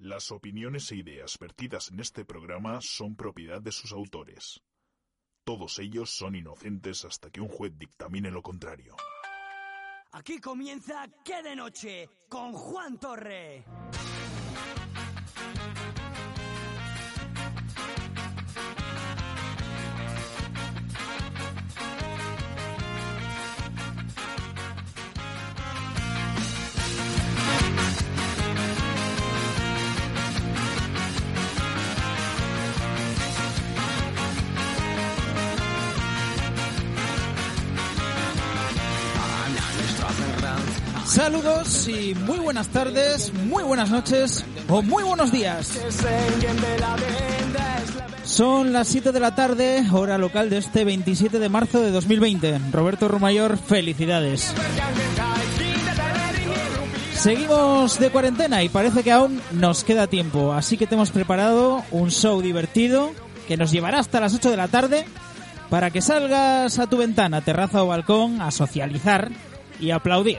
Las opiniones e ideas vertidas en este programa son propiedad de sus autores. Todos ellos son inocentes hasta que un juez dictamine lo contrario. Aquí comienza Qué de Noche con Juan Torre. Saludos y muy buenas tardes, muy buenas noches o muy buenos días. Son las 7 de la tarde, hora local de este 27 de marzo de 2020. Roberto Rumayor, felicidades. Seguimos de cuarentena y parece que aún nos queda tiempo, así que te hemos preparado un show divertido que nos llevará hasta las 8 de la tarde para que salgas a tu ventana, terraza o balcón a socializar y aplaudir.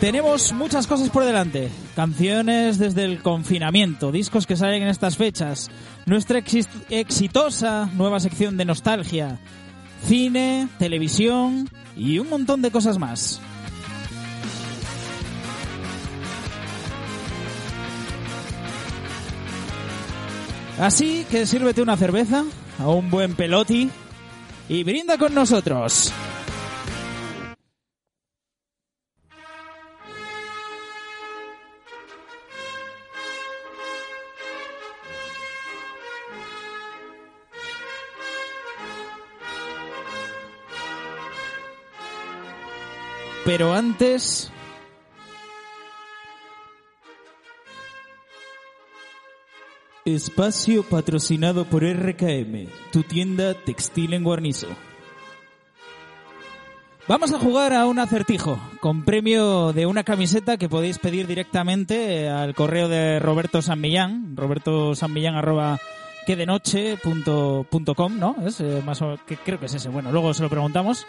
Tenemos muchas cosas por delante. Canciones desde el confinamiento, discos que salen en estas fechas, nuestra exitosa nueva sección de nostalgia, cine, televisión y un montón de cosas más. Así que sírvete una cerveza a un buen peloti y brinda con nosotros. Pero antes... Espacio patrocinado por RKM, tu tienda textil en Guarnizo. Vamos a jugar a un acertijo con premio de una camiseta que podéis pedir directamente al correo de Roberto San Millán, roberto arroba que ¿no? Es eh, más o, que creo que es ese. Bueno, luego se lo preguntamos.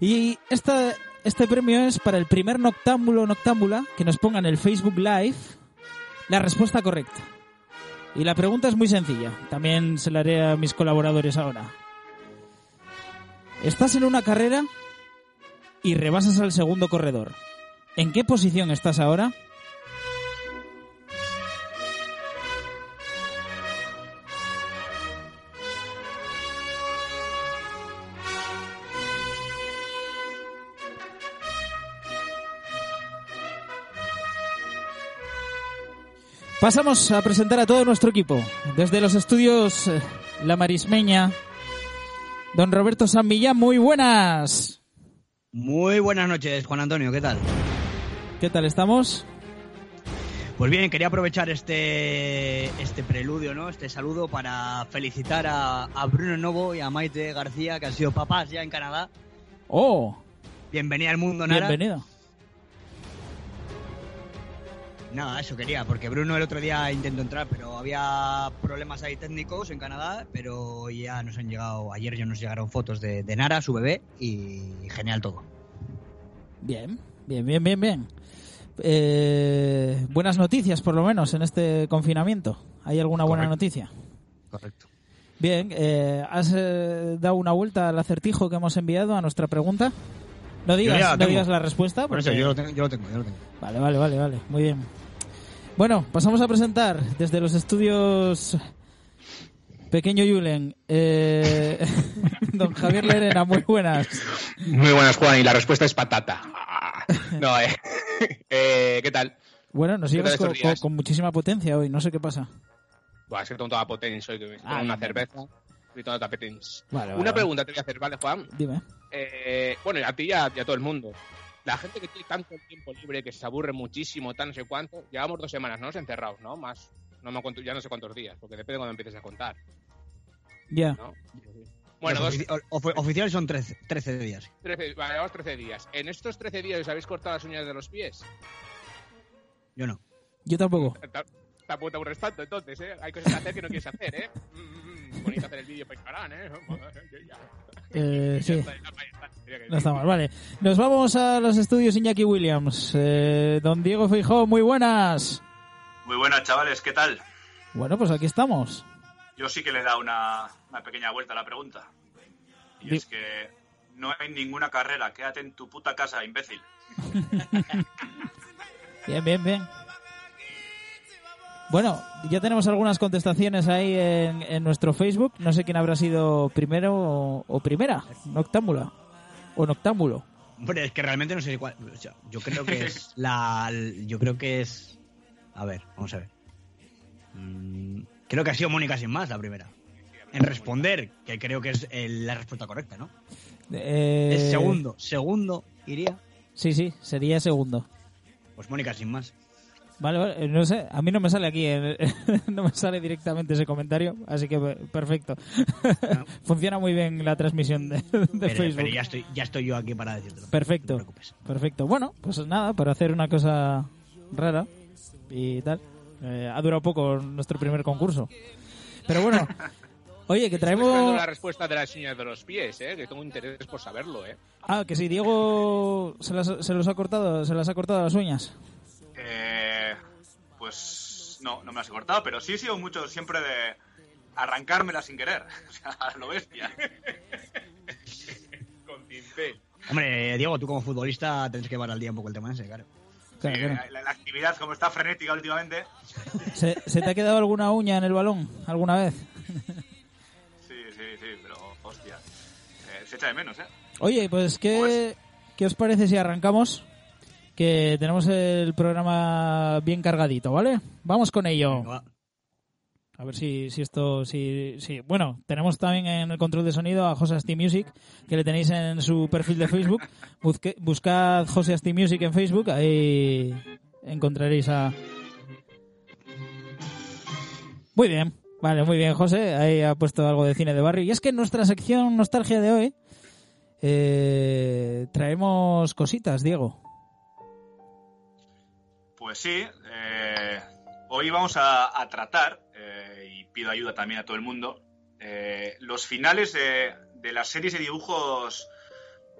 Y esta, este premio es para el primer noctámbulo noctámbula que nos ponga en el Facebook Live la respuesta correcta. Y la pregunta es muy sencilla. También se la haré a mis colaboradores ahora. Estás en una carrera y rebasas al segundo corredor. ¿En qué posición estás ahora? Pasamos a presentar a todo nuestro equipo. Desde los estudios eh, La Marismeña, don Roberto San Millán, muy buenas. Muy buenas noches, Juan Antonio, ¿qué tal? ¿Qué tal estamos? Pues bien, quería aprovechar este, este preludio, ¿no? Este saludo para felicitar a, a Bruno Novo y a Maite García, que han sido papás ya en Canadá. ¡Oh! Bienvenida al mundo, Nara. Bienvenida. Nada, eso quería, porque Bruno el otro día intentó entrar, pero había problemas ahí técnicos en Canadá, pero ya nos han llegado, ayer ya nos llegaron fotos de, de Nara, su bebé, y genial todo. Bien, bien, bien, bien, bien. Eh, buenas noticias, por lo menos, en este confinamiento. ¿Hay alguna buena Correcto. noticia? Correcto. Bien, eh, ¿has eh, dado una vuelta al acertijo que hemos enviado a nuestra pregunta? No digas, no digas la respuesta. Por eso porque- yo lo tengo, yo lo tengo, yo lo tengo. Vale, vale, vale, vale. Muy bien. Bueno, pasamos a presentar desde los estudios Pequeño Yulen, eh, don Javier Lerena, muy buenas. Muy buenas, Juan, y la respuesta es patata. No, eh. eh ¿Qué tal? Bueno, nos ¿Qué llegas tal con, muchísima potencia hoy, no sé qué pasa. Buah, es que tengo toda potencia hoy, que me Ah, una cerveza. Vale, vale, Una vale. pregunta te voy a hacer, ¿vale, Juan? Dime. Eh, bueno, y a ti y a, y a todo el mundo. La gente que tiene tanto tiempo libre, que se aburre muchísimo, tal, no sé cuánto, llevamos dos semanas, ¿no? Encerrados, ¿no? Más, no me cuento, ya no sé cuántos días, porque depende de cuando empieces a contar, Ya. ¿no? Bueno, dos, ofici- ofi- oficiales son 13, 13 días. 13, vale, llevamos 13 días. En estos 13 días os habéis cortado las uñas de los pies. Yo no. Yo tampoco. Ta- Tampoco te aburres tanto, entonces, ¿eh? Hay cosas que hacer que no quieres hacer, ¿eh? Bonito hacer el vídeo para Instagram, ¿eh? Eh, sí. No decir. está mal, vale. Nos vamos a los estudios Iñaki Williams. Eh, don Diego Feijó, muy buenas. Muy buenas, chavales, ¿qué tal? Bueno, pues aquí estamos. Yo sí que le he dado una, una pequeña vuelta a la pregunta. Y Di- es que no hay ninguna carrera, quédate en tu puta casa, imbécil. Bien, bien, bien. Bueno, ya tenemos algunas contestaciones ahí en, en nuestro Facebook. No sé quién habrá sido primero o, o primera. Noctámbula. O noctámbulo. Hombre, es que realmente no sé cuál. o sea, yo creo que es la. Yo creo que es. A ver, vamos a ver. Mm, creo que ha sido Mónica sin más la primera. En responder, que creo que es la respuesta correcta, ¿no? Eh, Es segundo. Segundo iría. Sí, sí, sería segundo. Pues Mónica sin más. Vale, vale, eh, no sé, a mí no me sale aquí, eh, no me sale directamente ese comentario, así que eh, perfecto. Funciona muy bien la transmisión de, de Pero, Facebook. pero ya estoy, ya estoy yo aquí para decirlo. Perfecto. No te preocupes. Perfecto. Bueno, pues nada, para hacer una cosa rara y tal. eh, ha durado poco nuestro primer concurso. Pero bueno, oye, que Estoy traemos... la respuesta de las uñas de los pies, ¿eh? Que tengo interés por saberlo, ¿eh? Ah, que sí, Diego se, las- se los ha cortado, se las ha cortado las uñas. Eh, pues no, no me las he cortado, pero sí he sido mucho siempre de arrancármela sin querer. O sea, a lo bestia. Con. Hombre, Diego, tú como futbolista tienes que llevar al día un poco el tema ese, claro. La, la actividad, como está frenética últimamente. ¿Se, se te ha quedado alguna uña en el balón alguna vez? Sí, sí, sí, pero hostia. Eh, se echa de menos, ¿eh? Oye, pues ¿qué, Pues- ¿qué os parece si arrancamos? Que tenemos el programa bien cargadito, ¿vale? Vamos con ello. Va. A ver si, si esto, si, si, bueno, tenemos también en el control de sonido a José Asti Music, que le tenéis en su perfil de Facebook. Busque- buscad José Asti Music en Facebook, ahí encontraréis a... Muy bien, vale, muy bien, José, ahí ha puesto algo de cine de barrio. Y es que en nuestra sección Nostalgia de hoy eh, traemos cositas, Diego. Pues sí, eh, hoy vamos a, a tratar, eh, y pido ayuda también a todo el mundo, eh, los finales de, de las series de dibujos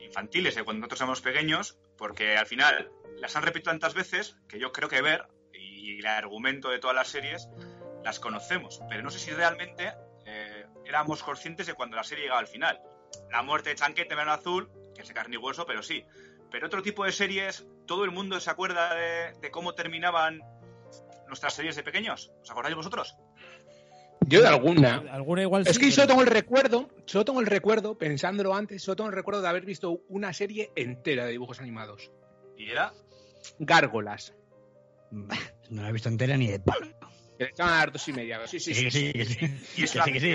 infantiles de cuando nosotros éramos pequeños, porque al final las han repetido tantas veces que yo creo que ver y el argumento de todas las series las conocemos, pero no sé si realmente eh, éramos conscientes de cuando la serie llegaba al final. La muerte de Chanquete Verano Azul, que es de carne y hueso, pero sí. Pero otro tipo de series, todo el mundo se acuerda de, de cómo terminaban nuestras series de pequeños. ¿Os acordáis vosotros? Yo de alguna. Alguna igual Es sí, que pero- solo tengo el recuerdo, solo tengo el recuerdo, pensándolo antes, solo tengo el recuerdo de haber visto una serie entera de dibujos animados. Y era Gárgolas. Bah, No la he visto entera ni de palo. Que le echaban a las dos y media. Sí, sí, Sí, sí. sí, sí.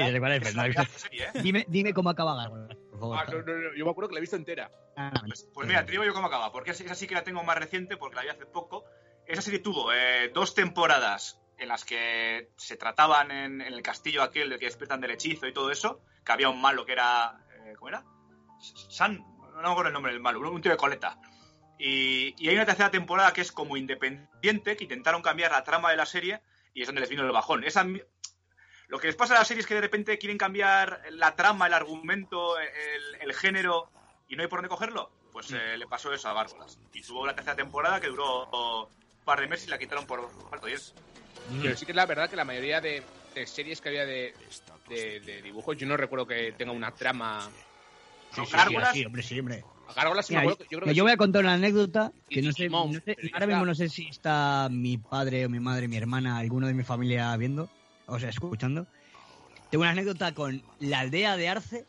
Dime, dime cómo acaba por favor. Ah, no, no, no, yo me acuerdo que la he visto entera. Ah, Pues, pues mira, te digo yo cómo acaba, porque esa sí que la tengo más reciente, porque la vi hace poco. Esa serie tuvo eh, dos temporadas en las que se trataban en, en el castillo aquel del que despiertan del hechizo y todo eso, que había un malo que era... eh, ¿Cómo era? San... No me acuerdo el nombre del malo, un tío de coleta. Y, y hay una tercera temporada que es como independiente, que intentaron cambiar la trama de la serie y es donde les vino el bajón. Esa, lo que les pasa a la serie es que de repente quieren cambiar la trama, el argumento, el, el género y no hay por dónde cogerlo. Pues eh, le pasó eso a Gárgolas. Y tuvo la tercera temporada que duró un par de meses y la quitaron por falto 10. Pero sí que es la verdad que la mayoría de, de series que había de, de, de dibujos, yo no recuerdo que tenga una trama. Sí, sí, sí, Gárgolas. sí, hombre, sí, hombre. A Gárgolas Mira, que- Yo creo que yo voy a contar una anécdota que no sé, no sé- ahora mismo no sé si está mi padre o mi madre, mi hermana, alguno de mi familia viendo, o sea, escuchando. Tengo una anécdota con la aldea de Arce.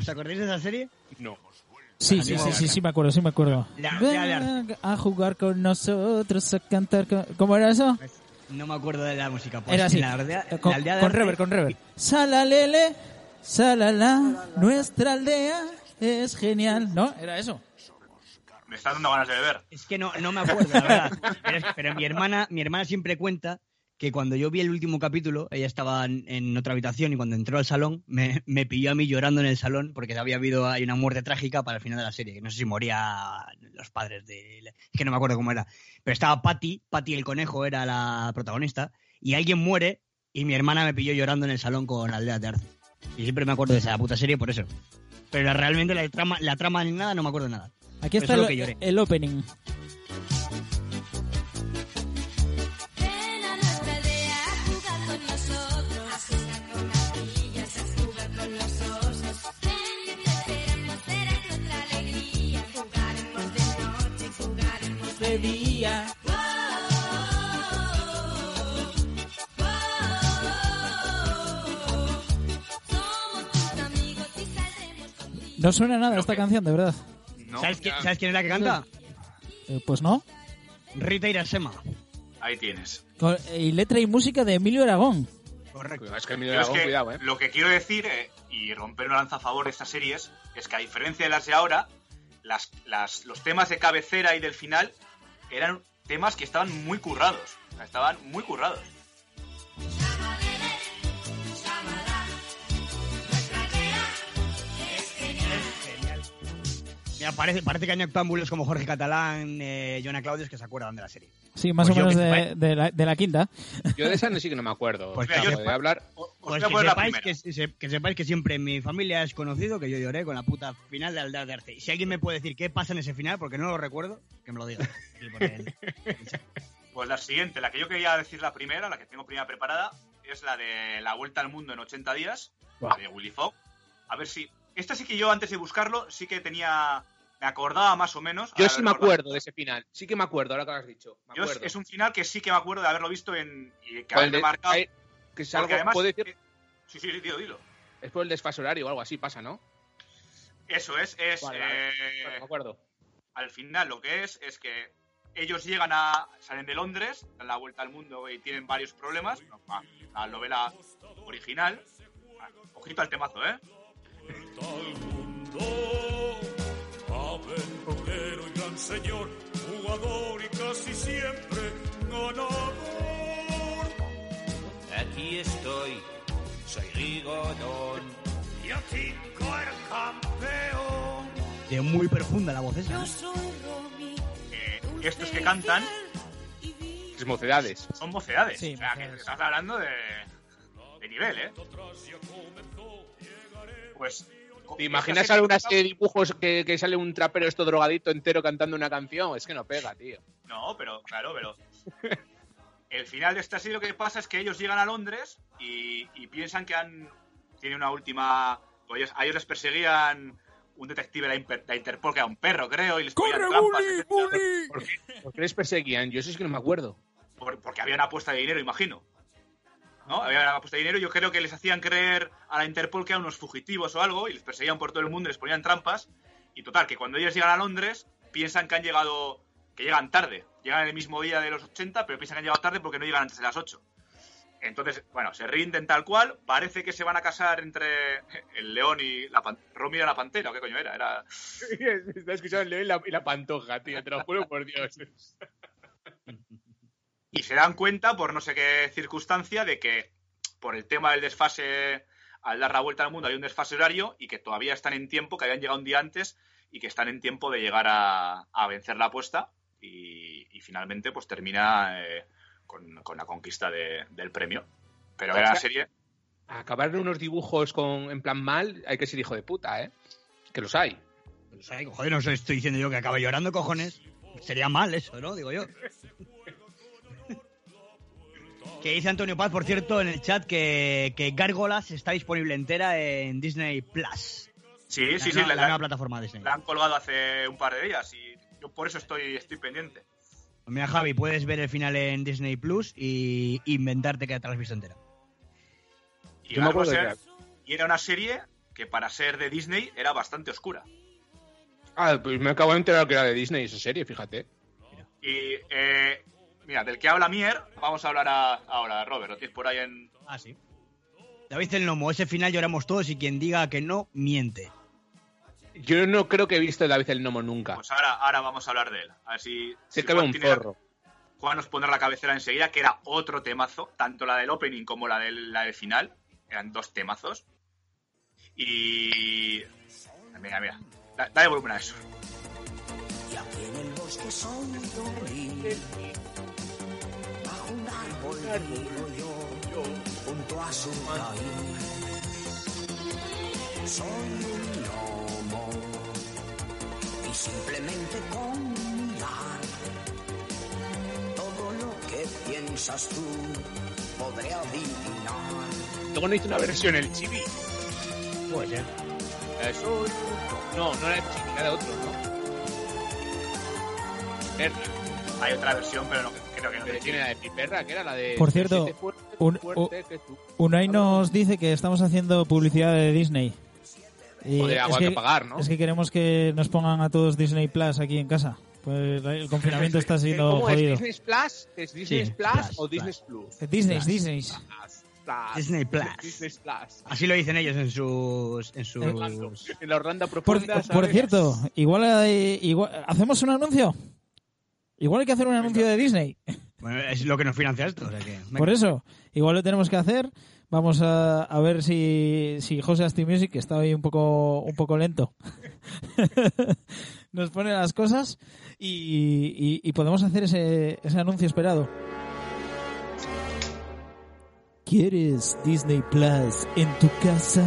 ¿Os acordáis de esa serie? No. Sí, sí, sí, sí, sí, me acuerdo, sí me acuerdo. La- la- la- Ven a jugar con nosotros, a cantar. con- ¿Cómo era eso? No me acuerdo de la música. Pues Era así. La aldea, Eh, con la aldea de con Arce- rever, con rever. Salalele, salala, nuestra aldea es genial. ¿No? Era eso. Me está dando ganas de beber. Es que no, no me acuerdo, la verdad. Pero, pero mi hermana, mi hermana siempre cuenta que cuando yo vi el último capítulo, ella estaba en, en otra habitación y cuando entró al salón, me, me pilló a mí llorando en el salón porque había habido hay una muerte trágica para el final de la serie. Que no sé si moría los padres de. Es que no me acuerdo cómo era. Pero estaba Patty, Patty el conejo era la protagonista, y alguien muere y mi hermana me pilló llorando en el salón con Aldea de Arce. Y siempre me acuerdo de esa puta serie por eso. Pero realmente la trama, la trama ni nada, no me acuerdo de nada. Aquí está el, el opening. No suena nada esta canción, de verdad. No, ¿Sabes, quién, ya. ¿Sabes quién es la que canta? Eh, pues no. Rita Irasema. ahí tienes. Con- y letra y música de Emilio Aragón. Correcto. Es que Yo mío es que cuidado, eh. Lo que quiero decir, eh, y romper una lanza a favor de estas series, es que a diferencia de las de ahora, las, las- los temas de cabecera y del final eran temas que estaban muy currados. Estaban muy currados. Parece, parece que hay octámbulos como Jorge Catalán, eh, Joana Claudius que se acuerdan de la serie. Sí, más Pues o menos de, la, de la quinta. Yo de esa no sí que no me acuerdo. Pues Pues yo- de hablar. O- Os Pues voy a que poner sepáis que, se- que sepáis que siempre en mi familia es conocido que yo lloré con la puta final de Aldea de Arce. Y si alguien me puede decir qué pasa en ese final, porque no lo recuerdo, que me lo diga. Pues la siguiente, la que yo quería decir la primera, la que tengo primera preparada, es la de La Vuelta al Mundo en 80 días, la de Willy Fogg. A ver si... Esta sí que yo antes de buscarlo sí que tenía... Me acordaba más o menos. Yo sí me acuerdo de ese final. Sí que me acuerdo, ahora que lo has dicho. Me Yo es, un final que sí que me acuerdo de haberlo visto en... Y que de- marcado. hay- que es algo, porque además... puedo decir, eh, Sí, sí, sí, tío, dilo. es por el desfase horario o algo así pasa, ¿no? Eso es, es... Vale, vale. eh, me acuerdo. al final lo que es es que ellos llegan a salen de Londres dan la vuelta al mundo y tienen varios problemas Ah, la novela original Ah, ojito al temazo eh gran señor, jugador y casi siempre ganador. Aquí estoy, soy Rigodón. Y aquí caer campeón. de muy profunda la voz esa. Yo soy Romy. Eh, estos que cantan Es mocedades. son mocedades Sí, o sea que estás hablando de, de nivel eh pues ¿Te imaginas alguna serie de dibujos que, que sale un trapero esto drogadito entero cantando una canción? Es que no pega, tío. No, pero claro, pero. El final de esta serie lo que pasa es que ellos llegan a Londres y, y piensan que han. Tiene una última. o ellos- a ellos les perseguían un detective de la, Imper- de la Interpol que era un perro, creo, y les ponían trampas. etcétera, ¿Por qué les perseguían? Yo eso es que no me acuerdo. por- porque había una apuesta de dinero, imagino. ¿No? Había una apuesta de dinero y yo creo que les hacían creer a la Interpol que eran unos fugitivos o algo y les perseguían por todo el mundo y les ponían trampas. Y total, que cuando ellos llegan a Londres piensan que han llegado. que llegan tarde. Llegan el mismo día de los 80, pero piensan que han llegado tarde porque no llegan antes de las 8. Entonces, bueno, se rinden tal cual. Parece que se van a casar entre el león y la pan- Romy era la pantera, ¿o qué coño era? Era. Está escuchando el león y la, y la pantoja, tío. Te lo juro por Dios. Y se dan cuenta, por no sé qué circunstancia, de que por el tema del desfase, al dar la vuelta al mundo, hay un desfase horario y que todavía están en tiempo, que habían llegado un día antes y que están en tiempo de llegar a, a vencer la apuesta. Y, y finalmente, pues termina eh, con, con la conquista de- del premio. Pero era una serie. Acabar de unos dibujos con en plan mal, hay que ser hijo de puta, ¿eh? Que los hay. Pues, ay, joder, no os estoy diciendo yo que acabe llorando, cojones. Sería mal eso, ¿no? Digo yo. Que dice Antonio Paz, por cierto, en el chat que, que Gárgolas está disponible entera en Disney Plus. Sí, sí, sí, la, la, la la- nueva plataforma de Disney. la han colgado hace un par de días y yo por eso estoy, estoy pendiente. Mira, Javi, puedes ver el final en Disney Plus y inventarte que te la has visto entera. Y, Yo me acuerdo Gargoser- de y era una serie que para ser de Disney era bastante oscura. Ah, pues me acabo de enterar que era de Disney esa serie, fíjate. Y, eh, mira, del que habla Mier, vamos a hablar a- ahora, Robert, lo tienes por ahí en... Ah, sí. David el Nomo, ese final lloramos todos y quien diga que no, miente. Yo no creo que he visto David el Nomo nunca. Pues ahora, ahora vamos a hablar de él. A ver si... Sé si Juan un zorro. Juan nos pondrá la cabecera enseguida, que era otro temazo, tanto la del opening como la del, la del final. Eran dos temazos. Y... Mira, mira. Da- Dale volumen a eso. Y aquí en el bosque vivo yo, junto a su raíz. Soy un lomo y simplemente con mirar todo lo que piensas tú podré adivinar. Luego no hizo una versión el chibi. Ser. Eso. No, no era el chibi, era de otro, ¿no? Hay otra versión, pero no, creo que no Pero te tiene la de Piperra, que era la de. Por cierto, fuerte, un- fuerte que tú. Unai nos dice que estamos haciendo publicidad de Disney. Y Joder, es, que, que pagar, ¿no? es que queremos que nos pongan a todos Disney Plus aquí en casa. Pues el confinamiento está siendo ¿Cómo jodido. es? ¿Disney Plus? ¿Es Disney Sí, Plus, Plus, o. Disney Plus? Disney, Plus. Disney. Plus. Disney Plus. Disney Plus. Así lo dicen ellos en sus... En sus... En la Orlando Por, profunda. por ¿sabes? cierto, igual, hay- igual hacemos un anuncio. Igual hay que hacer un anuncio de Disney. Bueno, es lo que nos financia esto. o sea que- Por eso, igual lo tenemos que hacer. Vamos a, a ver si, si José Asti Music, que está hoy un poco, un poco lento, nos pone las cosas y, y- y podemos hacer ese, ese anuncio esperado. ¿Quieres Disney Plus en tu casa?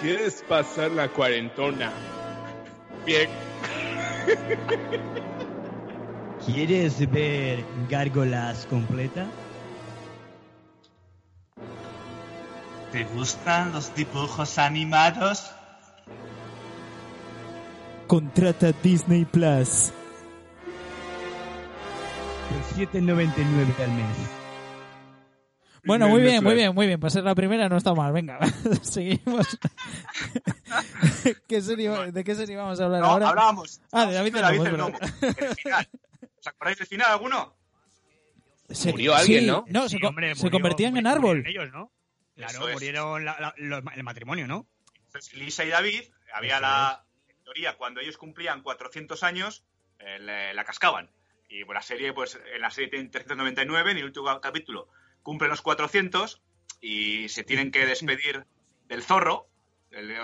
¿Quieres pasar la cuarentona? Bien. ¿Quieres ver Gárgolas completa? ¿Te gustan los dibujos animados? Contrata Disney Plus. Por 7,99 al mes. Bueno, muy bien, muy bien, muy bien. Para ser la primera no está mal. Venga, seguimos. ¿Qué serie- ¿De qué serie vamos a hablar No, ahora? hablábamos. Ah, de David de David el verdad. El final. ¿Os acordáis del final alguno? Se- Murió alguien, sí, ¿no? No, Sí, se, co- hombre, se murió- convertían en árbol. ellos, ¿no? Claro, es. murieron la- la- los- el matrimonio, ¿no? Entonces, Lisa y David, había Eso la en teoría, cuando ellos cumplían 400 años, eh, le- la cascaban. Y pues, la serie, pues en la serie tienen 399, en el último capítulo cumplen los 400 y se tienen que despedir del zorro, el,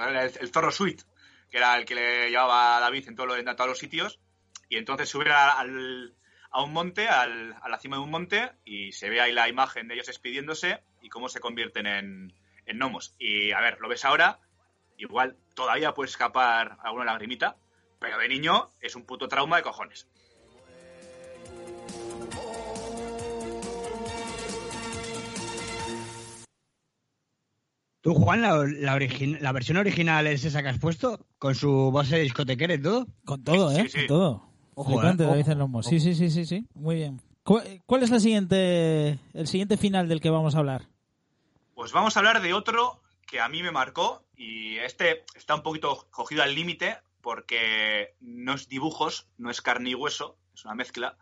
zorro suite, que era el que le llevaba a David en, en todos los sitios. Y entonces subieron a, al- a un monte, al- a la cima de un monte, y se ve ahí la imagen de ellos despidiéndose y cómo se convierten en, en gnomos. Y a ver, lo ves ahora, igual todavía puede escapar alguna lagrimita, pero de niño es un puto trauma de cojones. ¿Tú, Juan, la, la, origi- la versión original es esa que has puesto? ¿Con su base de discotequera y todo? Con todo, ¿eh? Sí, sí. Con todo. Ojo, Flipante, eh, David ojo, Lomo. ojo. Sí, sí, sí, sí, sí. Muy bien. ¿Cu- ¿Cuál es la siguiente, el siguiente final del que vamos a hablar? Pues vamos a hablar de otro que a mí me marcó y este está un poquito cogido al límite porque no es dibujos, no es carne y hueso, es una mezcla,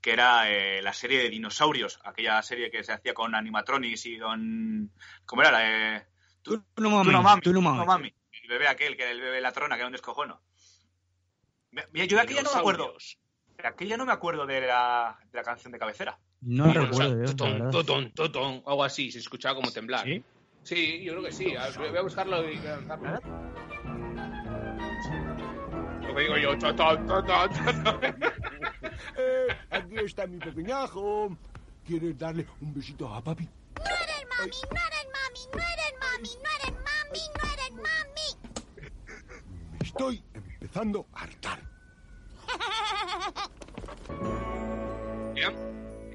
que era eh, la serie de dinosaurios, aquella serie que se hacía con animatronics y con... ¿Cómo era? La de... Tú no mami, Tú no mami, tú no tú mami. no mami. El bebé aquel, que era el bebé de la trona, que era un descojono. Mira, yo de aquella no me acuerdo. De aquella no me acuerdo de la, de la canción de cabecera. No Bueno, recuerdo, o sea, totón, totón, totón, algo así, se escuchaba como temblar. ¿Sí? Sí, yo creo que sí. A ver, voy a buscarlo y voy a lanzarlo. Lo que digo yo, totón, totón, totón. Eh, aquí está mi pequeñajo. ¿Quieres darle un besito a papi? No eres mami, no eres mami, empezando a hartar.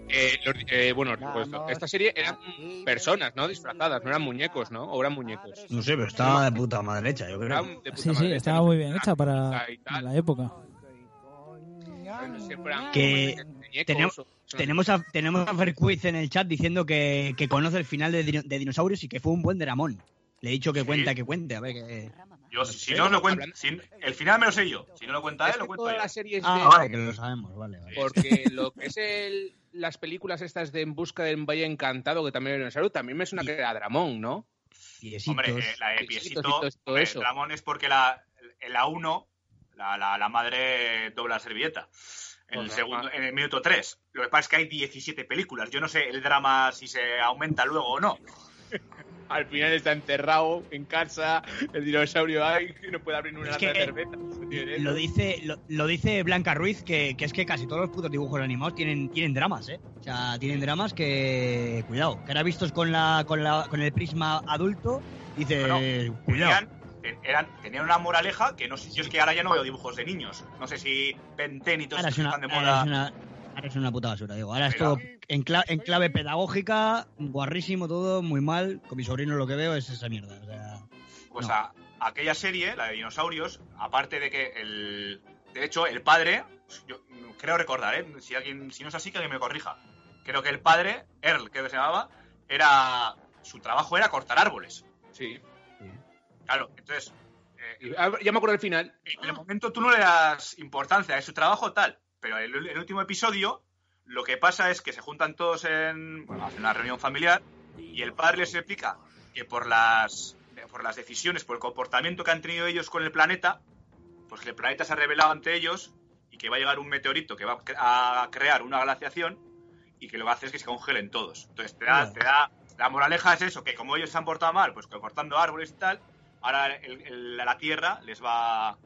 Eh, eh, bueno, pues, esta serie eran mm, personas, ¿no? Disfrazadas, no eran muñecos, ¿no? O eran muñecos. No sé, pero estaba de puta madre hecha, yo creo. Sí, sí, estaba muy bien hecha para la época. Que tenemos, tenemos, a, tenemos a Ferquiz en el chat diciendo que, que conoce el final de, de Dinosaurios y que fue un buen dramón. Le he dicho que Sí. cuenta, que cuente, a ver que... Yo, si no os lo cuento, si- el final me lo sé yo. Si no lo cuenta Es él, lo cuento todas yo. las series Ah, de... vale, que lo sabemos, vale, vale. Porque lo que es el, las películas estas de En busca del Valle Encantado, que también era salud, también me suena que era Dramón, ¿no? Piesitos. Hombre, eh, la de Piecitos Piesito, y todo- eso. Ramón es porque la, en la 1, la, la, la madre dobla la servilleta. En el, segundo, en el minuto 3. Lo que pasa es que hay 17 películas. Yo no sé el drama si se aumenta luego o no. Al final está enterrado en casa, el dinosaurio ahí, y no puede abrir una lata que, de cerveza. No tiene Lo dice, lo, lo dice Blanca Ruiz, que, que es que casi todos los putos dibujos animados tienen, tienen dramas, ¿eh? O sea, tienen dramas que... Cuidado, que ahora vistos con, la, con, la, con el prisma adulto, dice... Bueno, cuidado. Tenían, eran, tenían una moraleja que no sé. Yo es que ahora ya no veo dibujos de niños. No sé si Benten y están de moda. Es una, ahora es una puta basura, digo. Ahora es todo en, cla- en clave pedagógica, guarrísimo todo, muy mal. Con mi sobrino lo que veo es esa mierda. O sea, Pues No. a, aquella serie, la de dinosaurios, aparte de que el. De hecho, el padre, yo creo recordar, ¿eh? Si alguien, si no es así, que alguien me corrija. Creo que el padre, Earl, que se llamaba, era. Su trabajo era cortar árboles. Sí. Claro, entonces. eh, ah, Ya me acuerdo del final. en el momento tú no le das importancia, es su trabajo tal. Pero en el, el último episodio, lo que pasa es que se juntan todos en. Bueno, una reunión familiar y el padre les explica que por las. por las decisiones, por el comportamiento que han tenido ellos con el planeta, pues que el planeta se ha revelado ante ellos y que va a llegar un meteorito que va a cre- a crear una glaciación y que lo que va a hacer es que se congelen todos. Entonces te da, te da la moraleja es eso, que como ellos se han portado mal, pues cortando árboles y tal, ahora el- el- la Tierra les va...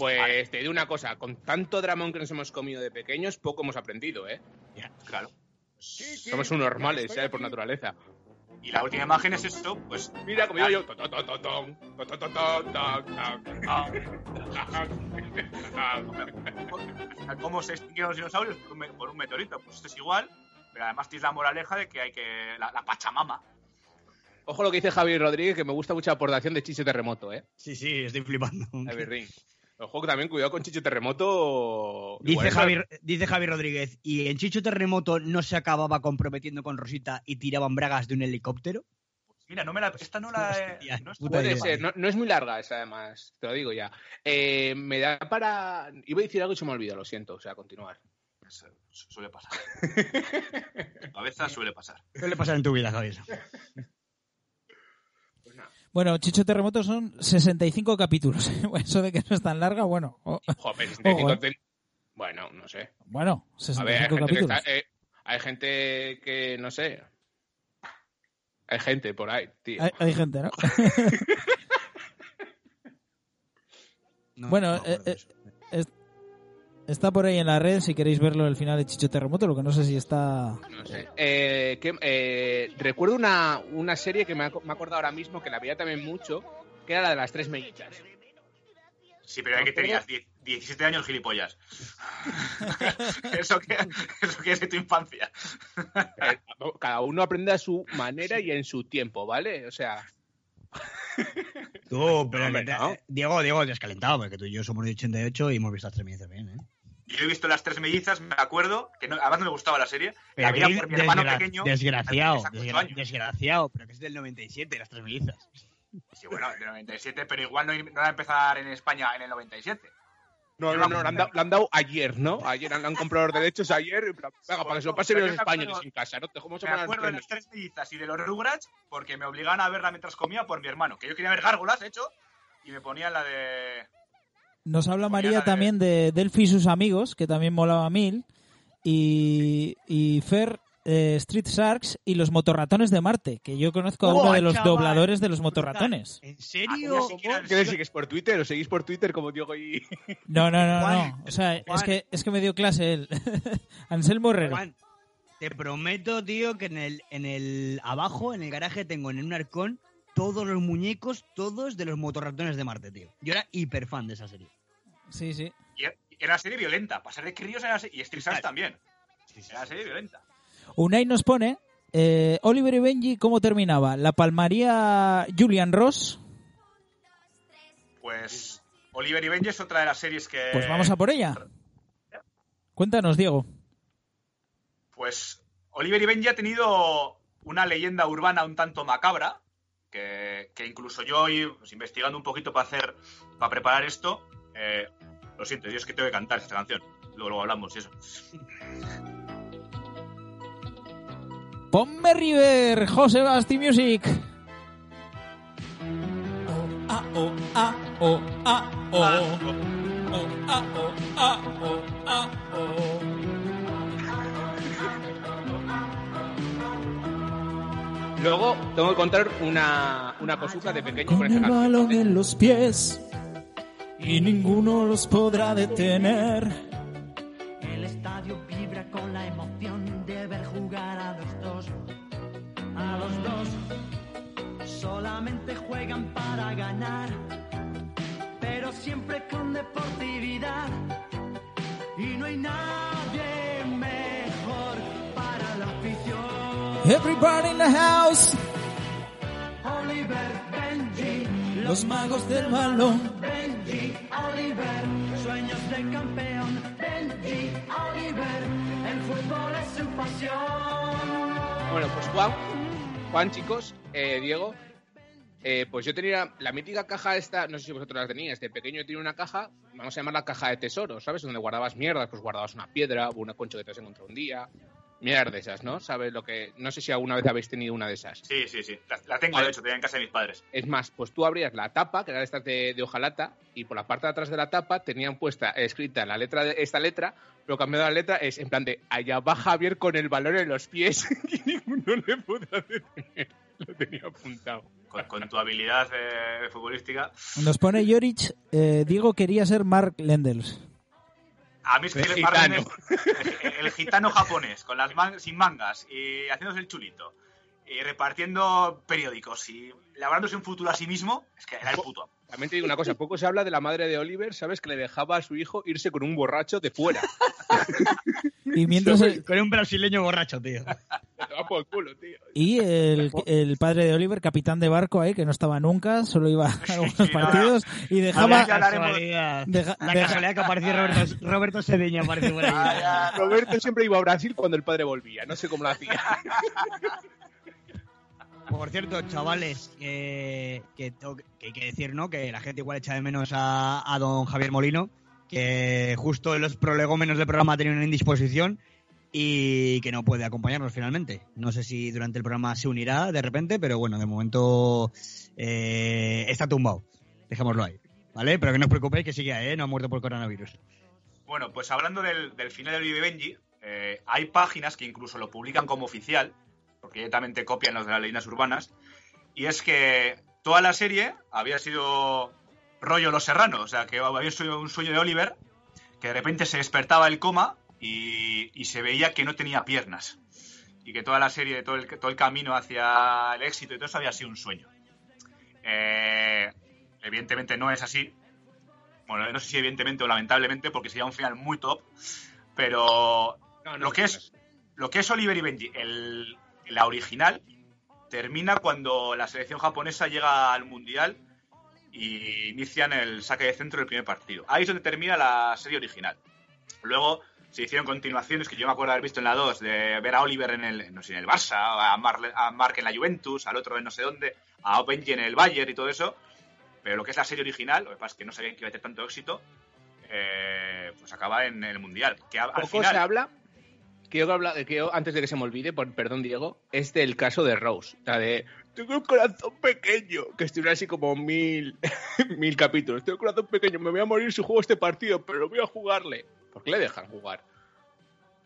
Pues Vale. te digo una cosa, con tanto dramón que nos hemos comido de pequeños, poco hemos aprendido, ¿eh? Claro. Somos unos normales, ¿eh? Por naturaleza. Y la última imagen es esto, pues... Mira, como yo. ¿Cómo se extinguieron los dinosaurios? Por un, meteorito. Pues esto es igual, pero además tienes la moraleja de que hay que... La, la Pachamama. Ojo lo que dice Javi Rodríguez, que me gusta mucho la aportación de Chicho Terremoto, ¿eh? sí, sí, estoy flipando. Ring. Ojo que también cuidado con Chicho Terremoto. Dice Javi, dice Javi Rodríguez, ¿y en Chicho Terremoto no se acababa comprometiendo con Rosita y tiraban bragas de un helicóptero? Mira, no me la, esta no la no Puede ser, no, no es muy larga esa además, te lo digo ya. Eh, me da para... Iba a decir algo y se me ha olvidado, lo siento, o sea, continuar. Su- Suele pasar. A veces suele pasar. ¿Qué le pasa en tu vida, Javi? Bueno, Chicho Terremoto son 65 capítulos. Eso de que no es tan larga, bueno. oh, Joder, 65 Ojo, eh. Bueno, no sé. bueno, A ver, hay 65 gente, que capítulos. está- eh, hay gente que, no sé. Hay gente por ahí, tío. Hay, hay gente, ¿no? No, Bueno, no, eh, no, eh, es- está por ahí en la red si queréis verlo el final de Chicho Terremoto, lo que no sé si está... No sé. Eh, que, eh, recuerdo una, una serie que me ha, me he acordado ahora mismo, que la veía también mucho, que era la de las tres mellizas. Sí, pero hay que tenías 10 17 años gilipollas. eso, que, eso que es de tu infancia. Eh, Cada uno aprende a su manera y en su tiempo, ¿vale? O sea, Tú, pero te- no. Diego, Diego, te has calentado, porque tú y yo somos de 88 y hemos visto las tres bien, ¿eh? Yo he visto las tres mellizas, me acuerdo, que no- además no me gustaba la serie. Pero la por mi hermano desgra- pequeño. desgraciado, desgra- años. desgraciado, pero que es del 97, las tres mellizas. Sí, bueno, de 97, pero igual no, no va a empezar en España en el 97. no, no, no, lo han, dado, lo han dado ayer, ¿no? Ayer han, han comprado los derechos ayer. y, Venga, para que se lo pasen Pero los españoles acuerdo- en casa, ¿no? Te ¿Cómo se Me acuerdo de las las tres mellizas y de los Rugrats porque me obligaban a verla mientras comía por mi hermano. Que yo quería ver gárgolas, de hecho, y me ponían la de. Nos habla María también de Delphi y sus amigos, que también molaba mil. Y, y Fer, eh, Street Sharks y los motorratones de Marte, que yo conozco a uno ¡Buah, de los chaval! dobladores de los motorratones. ¿En serio? ¿Qué le sigues por Twitter? ¿O seguís por Twitter como Diego y...? No, no, no, Juan, no. O sea, es que, es que me dio clase él. Anselmo Herrero. Juan, te prometo, tío, que en el, en el abajo, en el garaje, tengo en un arcón todos los muñecos, todos de los motorratones de Marte, tío. Yo era hiper fan de esa serie. Sí, sí. y Era una serie violenta. Pasar de críos era. Y Street Claro. también. Era una serie violenta. Unai nos pone, eh, Oliver y Benji, ¿cómo terminaba? ¿La palmaría Julian Ross? Pues Oliver y Benji es otra de las series que... Pues vamos a por ella. Cuéntanos, Diego. Pues Oliver y Benji ha tenido una leyenda urbana un tanto macabra, que, que incluso yo, hoy, pues, investigando un poquito para hacer, para preparar esto, eh, lo siento, yo es que tengo que cantar esta canción. Luego, luego hablamos y eso. Ponme River, José Basti Music. Luego tengo que contar una, una cosita de pequeño con el balón en los pies y ninguno los podrá detener. Del balón. Benji, Oliver, sueños de campeón. Benji, Oliver, el fútbol es su pasión. Bueno, pues Juan, Juan, chicos, eh, Diego, eh, pues yo tenía la mítica caja esta, no sé si vosotros la teníais, de pequeño tenía una caja, vamos a llamarla caja de tesoros, ¿sabes? Donde guardabas mierdas, pues guardabas una piedra o una concha que te has encontrado un día, mierdas de esas, ¿no? ¿Sabes lo que...? No sé si alguna vez habéis tenido una de esas. Sí, sí, sí. La, la tengo, Vale. de hecho, tenía en casa de mis padres. Es más, pues tú abrías la tapa, que era de estas de, de hojalata, y por la parte de atrás de la tapa tenían puesta, escrita la letra de esta letra, pero cambiado la letra es en plan de allá va Javier con el balón en los pies y ninguno le podrá detener. Lo tenía apuntado. Con, con tu habilidad eh, futbolística. Nos pone Jorich, eh, Diego quería ser Mark Lendels. A mí es que El el, gitano. el, el gitano japonés, con las man- sin mangas y haciéndose el chulito. Y repartiendo periódicos y labrándose un futuro a sí mismo, es que era el puto amo. También te digo una cosa, poco se habla de la madre de Oliver, ¿sabes? Que le dejaba a su hijo irse con un borracho de fuera. Y mientras el- Con un brasileño borracho, tío. Por culo, y el, el padre de Oliver, capitán de barco ahí, que no estaba nunca, solo iba a algunos sí, partidos y dejaba... ya hablaremos- Casualidad. deja- La deja- casualidad que apareció Roberto, Roberto Sedeña apareció por ahí. Ah. Roberto siempre iba a Brasil cuando el padre volvía, no sé cómo lo hacía. Por cierto, chavales, eh, que, que hay que decir, ¿no? Que la gente igual echa de menos a, don Javier Molino, que justo en los prolegómenos del programa tenía una indisposición y que no puede acompañarnos finalmente. No sé si durante el programa se unirá de repente, pero bueno, de momento eh, está tumbado. Dejémoslo ahí, ¿vale? Pero que no os preocupéis que sigue ¿eh? No ha muerto por coronavirus. Bueno, pues hablando del, del final de Benji, eh, hay páginas que incluso lo publican como oficial, porque directamente copian los de las leyendas urbanas, y es que toda la serie había sido rollo Los Serranos, o sea, que había sido un sueño de Oliver, que de repente se despertaba del coma y, y se veía que no tenía piernas, y que toda la serie, todo el, todo el camino hacia el éxito y todo eso había sido un sueño. Eh, evidentemente no es así, bueno, no sé si evidentemente o lamentablemente, porque sería un final muy top, pero No, no, lo que es lo que es Oliver y Benji, el, la original, termina cuando la selección japonesa llega al mundial y inician el saque de centro del primer partido. Ahí es donde termina la serie original. Luego se hicieron continuaciones que yo me acuerdo haber visto en la 2, de ver a Oliver en el, no sé, en el Barça, a, Marle- a Mark en la Juventus, al otro en no sé dónde, a Benji en el Bayern y todo eso. Pero lo que es la serie original, lo que pasa es que no sabían que iba a tener tanto éxito, eh, pues acaba en el mundial. Que al Poco final, se habla, que yo, habla- que yo, antes de que se me olvide, por, perdón Diego, es del caso de Rose, la de tengo el corazón pequeño, que estuviera así como mil, mil capítulos, tengo el corazón pequeño, me voy a morir si juego este partido, pero voy a jugarle. ¿Por qué le dejan jugar?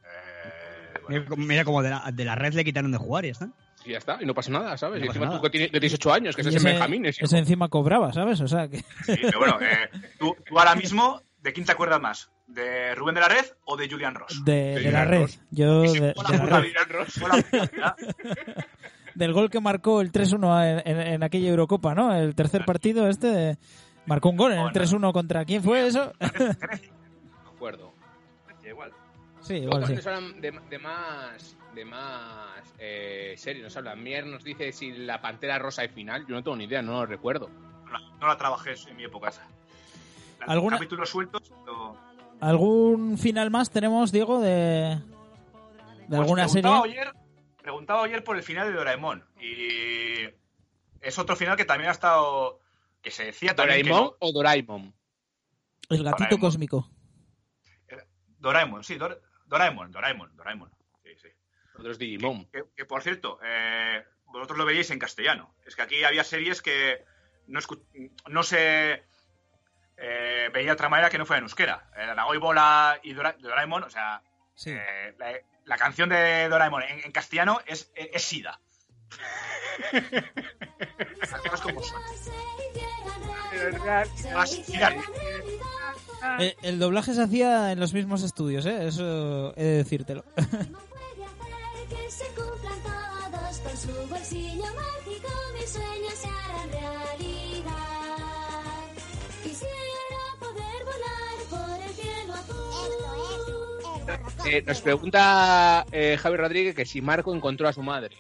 eh, bueno, Mira, como- Mira como de la, de la red le quitaron de jugar y ya está. Y ya está, y no pasa nada, ¿sabes? No y encima nada. tú que tienes, que tienes 8 años, que y estás en ese, Benjamines. hijo. ese encima cobraba, ¿sabes? O sea, que... sí, pero bueno, eh, ¿tú, tú ahora mismo, ¿de quién te acuerdas más? ¿De Rubén de la Red o de Julian Ross? de, de Julian la red. Ross. Yo de, de la puta red. vida. Del gol que marcó el 3-1 en, en- en aquella Eurocopa, ¿no? El tercer partido este marcó un gol en el Bueno. 3-1 contra quién fue eso? Me acuerdo. Igual. sí, igual sí. hablan de, de más, de más eh, series nos habla. Mier nos dice si la Pantera Rosa es final. Yo no tengo ni idea, no lo recuerdo. No la, no la trabajé en mi época esa. ¿Alguna- Capítulos sueltos. pero- ¿Algún final más tenemos, Diego, de, de Pues alguna serie? preguntaba Ayer, preguntaba ayer por el final de Doraemon. Y es otro final que también ha estado. Que se decía también. que ¿Doraemon no- o Doraemon? El gatito Doraemon. cósmico. Doraemon, sí, Dor- Doraemon, Doraemon, Doraemon. Sí, sí. Otros Digimon. Que, que, por cierto, eh, vosotros lo veríais en castellano. Es que aquí había series que no, no se eh, veía otra manera que no fuera en euskera. Eh, Nagoy Bola y Dora- Doraemon, o sea, Sí. eh, la, la canción de Doraemon en, en castellano es, es, Sida. Las cosas como son. Eh, el doblaje se hacía en los mismos estudios, ¿eh? Eso he de decírtelo. Eh, nos pregunta eh, Javi Rodríguez que si Marco encontró a su madre.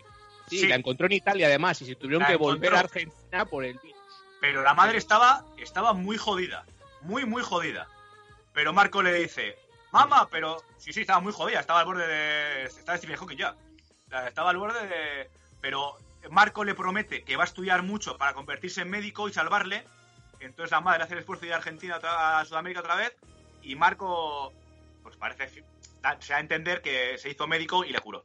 Sí, Sí. la encontró en Italia además y si tuvieron La que volver a. Argentina por el virus. Pero la madre estaba, estaba muy jodida. Muy, muy jodida. Pero Marco le dice, mamá, pero... Sí, sí, estaba muy jodida. Estaba al borde de... Estaba Stephen Hawking ya. Estaba al borde de... Pero Marco le promete que va a estudiar mucho para convertirse en médico y salvarle. Entonces la madre hace el esfuerzo de ir a Argentina a Sudamérica otra vez. Y Marco, pues parece... da- Se da a entender que se hizo médico y le curó.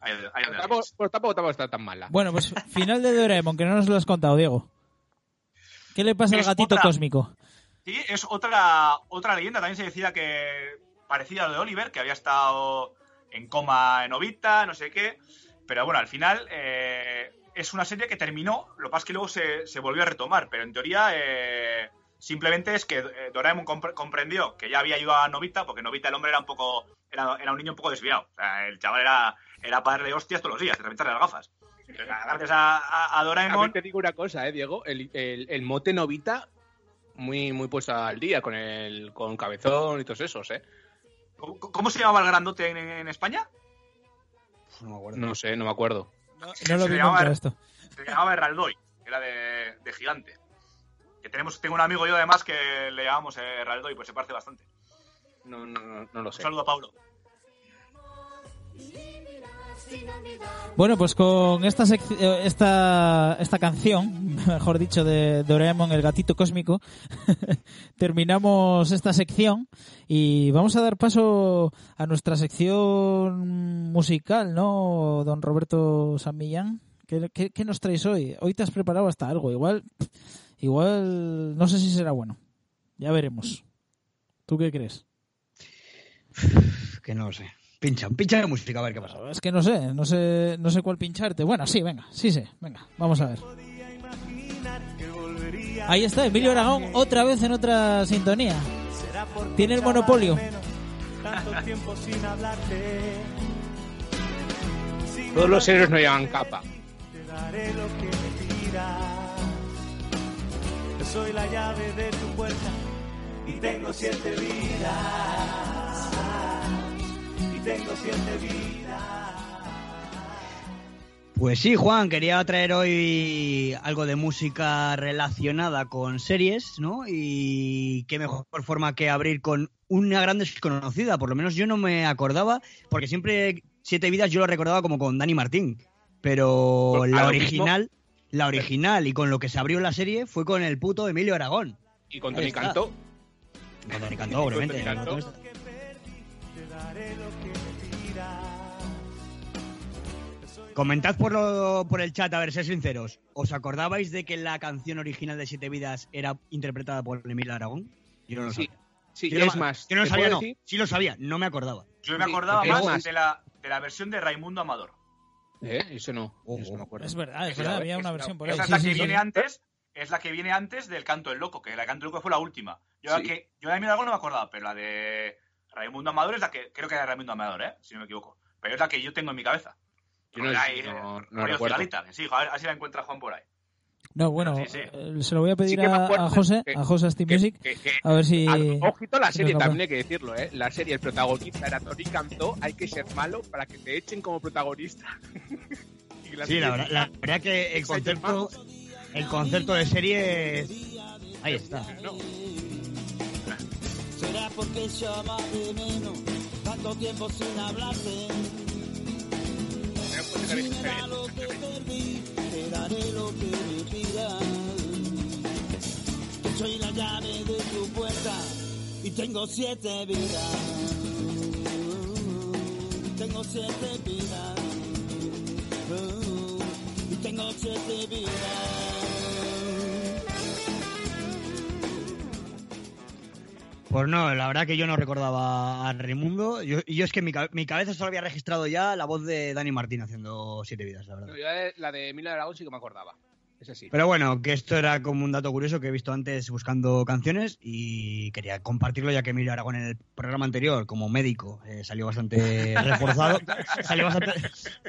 Ahí, Pues tampoco, pues tampoco, tampoco está tan mala. Bueno, pues final de Doraemon, que no nos lo has contado, Diego. ¿Qué le pasa al gatito otra. cósmico? Sí, es otra, otra leyenda. También se decía que parecida a lo de Oliver, que había estado en coma en Ovita, no sé qué. Pero bueno, al final eh, es una serie que terminó. Lo que pasa es que luego se, se volvió a retomar. Pero en teoría eh, simplemente es que eh, Doraemon compre- comprendió que ya había ayudado a Novita, porque Novita el hombre era un poco era, era un niño un poco desviado. O sea, el chaval era, era para darle hostias todos los días, de reventarle las gafas. Gracias a, a- a Doraemon... También te digo una cosa, eh, Diego. El, el, el mote Novita, muy, muy puesto al día con el con cabezón y todos esos, ¿eh? ¿Cómo, cómo se llamaba el grandote en, en España? No me acuerdo. No sé, no me acuerdo. No Se lo vi llamaba- esto. Se llamaba Heraldoy, era de, de gigante. Que tenemos, tengo un amigo yo además que le llamamos eh, Heraldoy, pues se parece bastante. No, no, no, no lo Un sé. saludo a Pablo. Bueno, pues con esta, eh, esta, esta canción, mejor dicho, de Doraemon, el gatito cósmico, terminamos esta sección y vamos a dar paso a nuestra sección musical, ¿no, don Roberto San Millán? ¿Qué, qué, qué nos traes hoy? Hoy te has preparado hasta algo, igual, igual, no sé si será bueno. Ya veremos. ¿Tú qué crees? Que no lo sé. Pincha, pincha de música a ver qué pasa. Es que no sé, no sé, no sé cuál pincharte. Bueno, sí, venga, sí sé, venga, vamos a ver. Ahí está, Emilio Aragón, otra vez en otra sintonía. Tiene el monopolio. Tanto tiempo sin hablarte. Si Todos los héroes no llevan capa. Soy la llave de tu puerta y tengo siete vidas. Y tengo siete vidas. Pues sí, Juan, quería traer hoy algo de música relacionada con series, ¿no? Y qué mejor forma que abrir con una gran desconocida, por lo menos yo no me acordaba, porque siempre Siete Vidas yo lo recordaba como con Dani Martín, pero Pues la original, la original y con lo que se abrió la serie fue con el puto Emilio Aragón. Y con Tony. Cantó. Con Dani Cantó, obviamente. Comentad por, lo- por el chat, a ver, sed sinceros. ¿Os acordabais de que la canción original de Siete Vidas era interpretada por Emilio Aragón? Yo no lo Sí, sabía. sí, Yo no es me- más. Yo no lo ¿te sabía, no. decir? Sí lo sabía, no me acordaba. Yo me Sí, acordaba más más. de la, de la versión de Raimundo Amador. ¿Eh? Eso no. Eso no me acuerdo. Es verdad, es Esa- verdad, había una versión por ahí. Esa es la que viene antes, es la que viene antes del Canto del Loco, que la Canto del Loco fue la última. Yo, la Sí. que, yo de mi algo no me acordaba, pero la de Raimundo Amador es la que, creo que era Raimundo Amador, ¿eh? si no me equivoco. Pero es la que yo tengo en mi cabeza. Yo no, Porque hay, no- eh, no rollo recuerdo. Cigalita, que sí, a ver, a ver si la encuentra Juan por ahí. No, bueno, Sí, sí. eh, se lo voy a pedir Sí a, José, que- a José Steam que- Music, que- que- a ver si... Ojito la serie, también hay que decirlo, ¿eh? La serie, el protagonista era Tony Cantó, hay que ser malo para que te echen como protagonista. Y Sí, la verdad, la verdad que el concepto, el concepto de serie es... Ahí está. No, Será porque echaba de menos tanto tiempo sin hablarte. Tengo siete vidas. Tengo siete vidas. Y tengo siete vidas. Pues no, la verdad que yo no recordaba a Raimundo. Yo, y yo es que mi, mi cabeza solo había registrado ya la voz de Dani Martín haciendo Siete Vidas, la verdad. No, yo de- la de Emilio Aragón sí que me acordaba. Pero bueno, que esto era como un dato curioso que he visto antes buscando canciones y quería compartirlo ya que Emilio Aragón en el programa anterior como médico eh, salió bastante reforzado, salió bastante,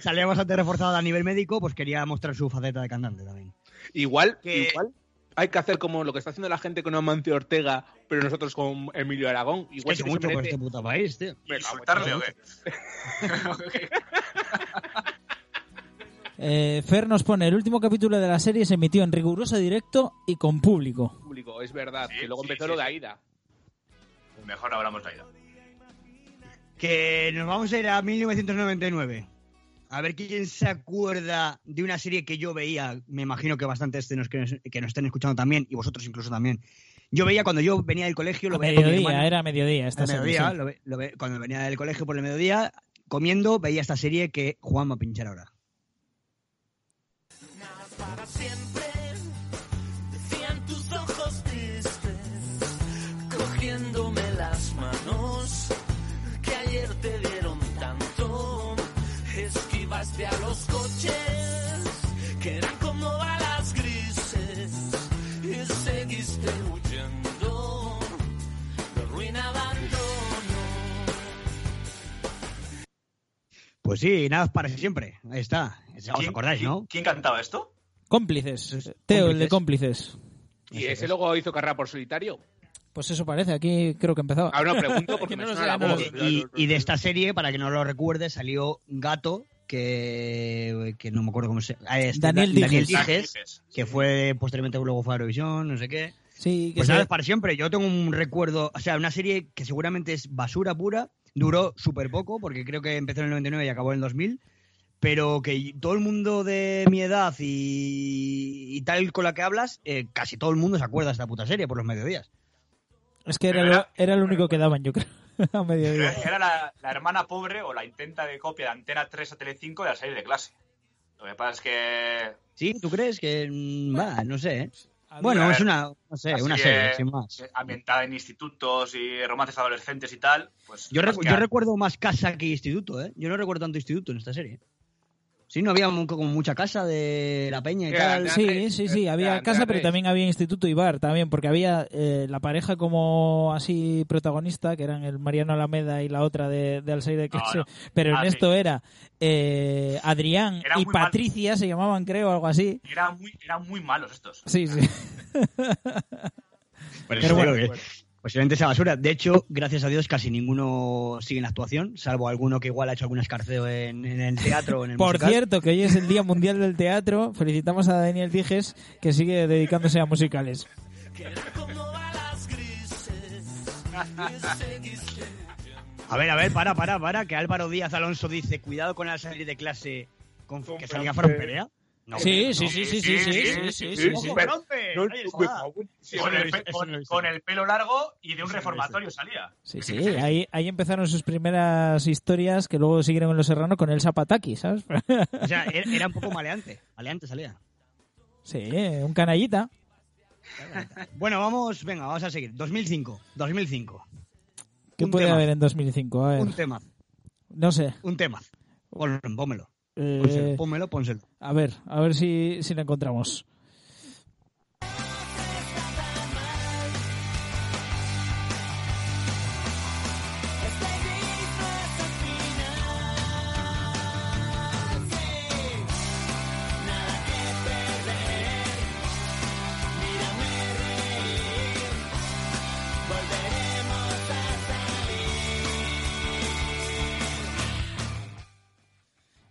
salió bastante reforzado a nivel médico, pues quería mostrar su faceta de cantante también. Igual, Que- igual hay que hacer como lo que está haciendo la gente con Amancio Ortega, pero nosotros con Emilio Aragón. Igual Es sí que que mucho por este puto país, tío. Venga, ¿Insultarle o qué? Eh, Fer nos pone, el último capítulo de la serie se emitió en riguroso directo y con público. público, es verdad. Sí, que luego sí, empezó sí, lo de sí. Aida. Mejor hablamos de ida. Que nos vamos a ir a 1999. A ver quién se acuerda de una serie que yo veía, me imagino que bastantes de los que nos, que nos estén escuchando también, y vosotros incluso también. Yo veía cuando yo venía del colegio, lo A veía con mi mediodía, era mediodía esta serie, mediodía, sí. lo ve- lo ve- cuando venía del colegio por el mediodía, comiendo, veía esta serie que Juan va a pinchar ahora. Para siempre. Decían tus ojos tristes, cogiéndome las manos, que ayer te dieron tanto. Esquivaste a los coches, que eran como balas grises, y seguiste huyendo de ruina abandono. Pues sí, nada para siempre. Ahí está. ¿Os ¿Quién- acordáis, no? ¿Quién cantaba esto? Cómplices. Teo, el de cómplices. Y ese luego hizo carrera por solitario. Pues eso parece, aquí creo que empezaba. Ahora no pregunto porque Que me no lo suena sé, la no voz. lo sé. Y, y de esta serie, para que no lo recuerde, salió Gato, que, que no me acuerdo cómo se ah, este, Daniel Da- Daniel Dijes. que fue posteriormente luego fue a Eurovisión, no sé qué. Sí, que Pues nada, es para siempre. Yo tengo un recuerdo, o sea, una serie que seguramente es basura pura, duró súper poco, porque creo que empezó en el 99 y acabó en el 2000, pero que todo el mundo de mi edad y, y tal con la que hablas, eh, casi todo el mundo se acuerda de esta puta serie por los mediodías. es que era, era- era lo único que daban, yo creo, a mediodía. Era la, la hermana pobre o la intenta de copia de Antena 3 a Telecinco de la serie de clase. Lo que pasa es que ¿Sí? ¿Tú crees que...? mm, Va, no sé. ¿eh? Había- Bueno, ver, es una, no sé, una serie sin más. ambientada en institutos y romances adolescentes y tal, pues... Yo, recu- yo recuerdo más casa que instituto, ¿eh? Yo no recuerdo tanto instituto en esta serie. Sí, no había como mucha casa de la peña y tal. Sí, sí, sí, había casa, pero también había instituto y bar también, porque había eh, la pareja como así protagonista, que eran el Mariano Alameda y la otra de, de de No, no. pero Ah, en esto era eh, Adrián Era y. Patricia, se llamaban creo, algo así. Eran muy, eran muy malos estos. Sí, sí. Pero bueno, que posiblemente sea basura. De hecho, gracias a Dios, casi ninguno sigue en actuación, salvo alguno que igual ha hecho algún escarceo en, en el teatro o en el Por musical. cierto, que hoy es el Día Mundial del Teatro, felicitamos a Daniel Dijes, que sigue dedicándose a musicales. A ver, a ver, para, para, para, que Álvaro Díaz Alonso dice, cuidado con la salir de clase Con que salga Fran Perea sí, sí, sí, sí, sí, sí, sí, Con el pelo largo y de un reformatorio salía. Sí, sí, ahí, ahí empezaron sus primeras historias que luego siguieron en Los Serrano con el Zapataki, ¿sabes? O sea, er, era un poco maleante, maleante salía. Sí, un canallita. Bueno, vamos, venga, vamos a seguir. 2005, 2005. ¿Qué puede haber en 2005? Un tema. No sé. Un tema. Pónmelo. Eh, Pónselo, pónmelo, pónselo. a ver, a ver si, si lo encontramos.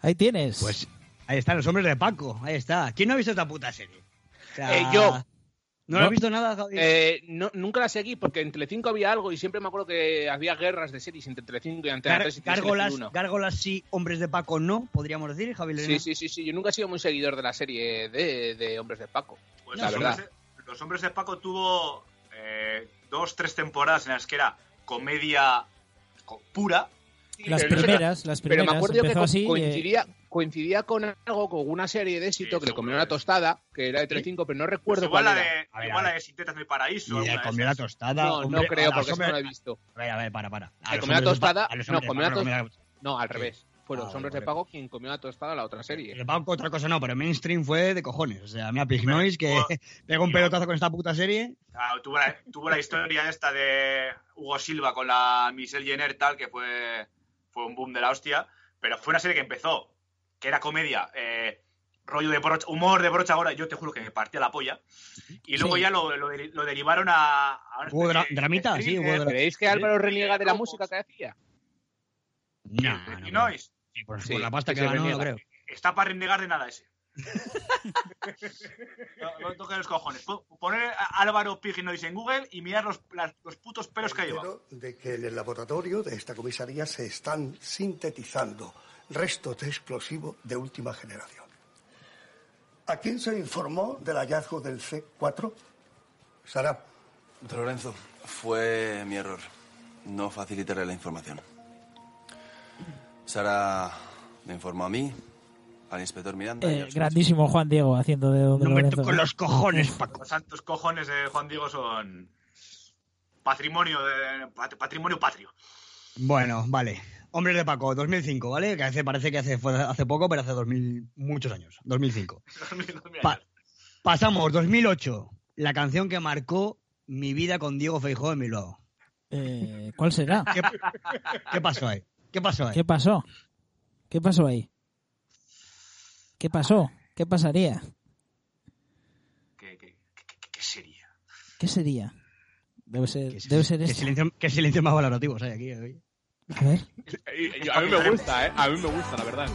Ahí tienes. Pues ahí están los hombres de Paco. Ahí está. ¿Quién no ha visto esta puta serie? O sea, Eh, yo. ¿No, lo has visto nada, Javi? Eh, no, nunca la seguí porque en Telecinco había algo y siempre me acuerdo que había guerras de series entre Telecinco y Antena Gar- 3 y gárgolas, gárgolas sí, hombres de Paco no, podríamos decir, Javi Lerena. Sí, sí, sí, sí. Yo nunca he sido muy seguidor de la serie de, de Hombres de Paco. Pues la los, verdad. hombres de, los hombres de Paco tuvo eh, dos, tres temporadas en las que era comedia co- pura. Las pero no sé- primeras, las Pero me primeras. acuerdo que Empezó co- así. eh, coincidía, coincidía con algo, con una serie de éxito que le comió una tostada, que era de Telecinco, pero no recuerdo Pues igual cuál la era. de, igual la de Sin tetas no hay paraíso. Y le de comió la esas. tostada. No, hombre, no creo, porque eso no hombres- lo he visto. A ver, a ver, para, para. A Le comió la hombres de Pa- tostada. a los No, hombres de comió le tostada. No, al revés. Fueron Ah, los hombres de. Paco quien comió la tostada la otra serie. El Paco otra cosa no, pero mainstream fue de cojones. O sea, mira Pig Noise que pegó un pelotazo con esta puta serie. Ah, tuvo, la, tuvo la historia esta de Hugo Silva con la Michelle Jenner tal, que fue, fue un boom de la hostia. Pero fue una serie que empezó, que era comedia, eh, rollo de brocha, humor de brocha ahora, yo te juro que me partía la polla. Y luego Sí. ya lo, lo, deri- lo derivaron a... a Hubo especie dra- de dramita, sí, thriller, hubo dra- ¿Creéis que Álvaro reniega de la música que hacía? No, no, no. Sí, por, Sí, por la pasta que que ganó, creo. Está para renegar de nada ese. no, no toques los cojones. Po- Poner a Álvaro Pig Noise en Google y mirar los, las- los putos pelos que ha llevado. de que en el laboratorio de esta comisaría se están sintetizando restos de explosivo de última generación. ¿A quién se informó del hallazgo del C4? Sara, De Lorenzo, fue mi error. No facilitaré la información. Sara me informó a mí, al inspector Miranda. eh, grandísimo Juan Diego haciendo de, de No me Lorenzo. toco los cojones, Paco. Los santos cojones de Juan Diego son patrimonio de, pat- patrimonio patrio. Bueno, vale. Hombres de Paco, 2005, ¿vale? Que hace, parece que hace, fue hace poco, pero hace 2000, muchos años. 2005. Pa- pasamos, 2008. La canción que marcó mi vida con Diego Feijóo en Bilbao. Eh, ¿Cuál será? ¿Qué, qué pasó ahí? ¿Qué pasó ahí? ¿Qué pasó? ¿Qué pasó ahí? ¿Qué pasó? ¿Qué pasaría? ¿Qué, qué, qué, qué- sería? ¿Qué sería? Debe ser, ¿Qué, debe ser qué esto. silencio, qué silencio más valorativos hay aquí hoy. A ver. A mí me gusta, ¿eh? A mí me gusta, la verdad.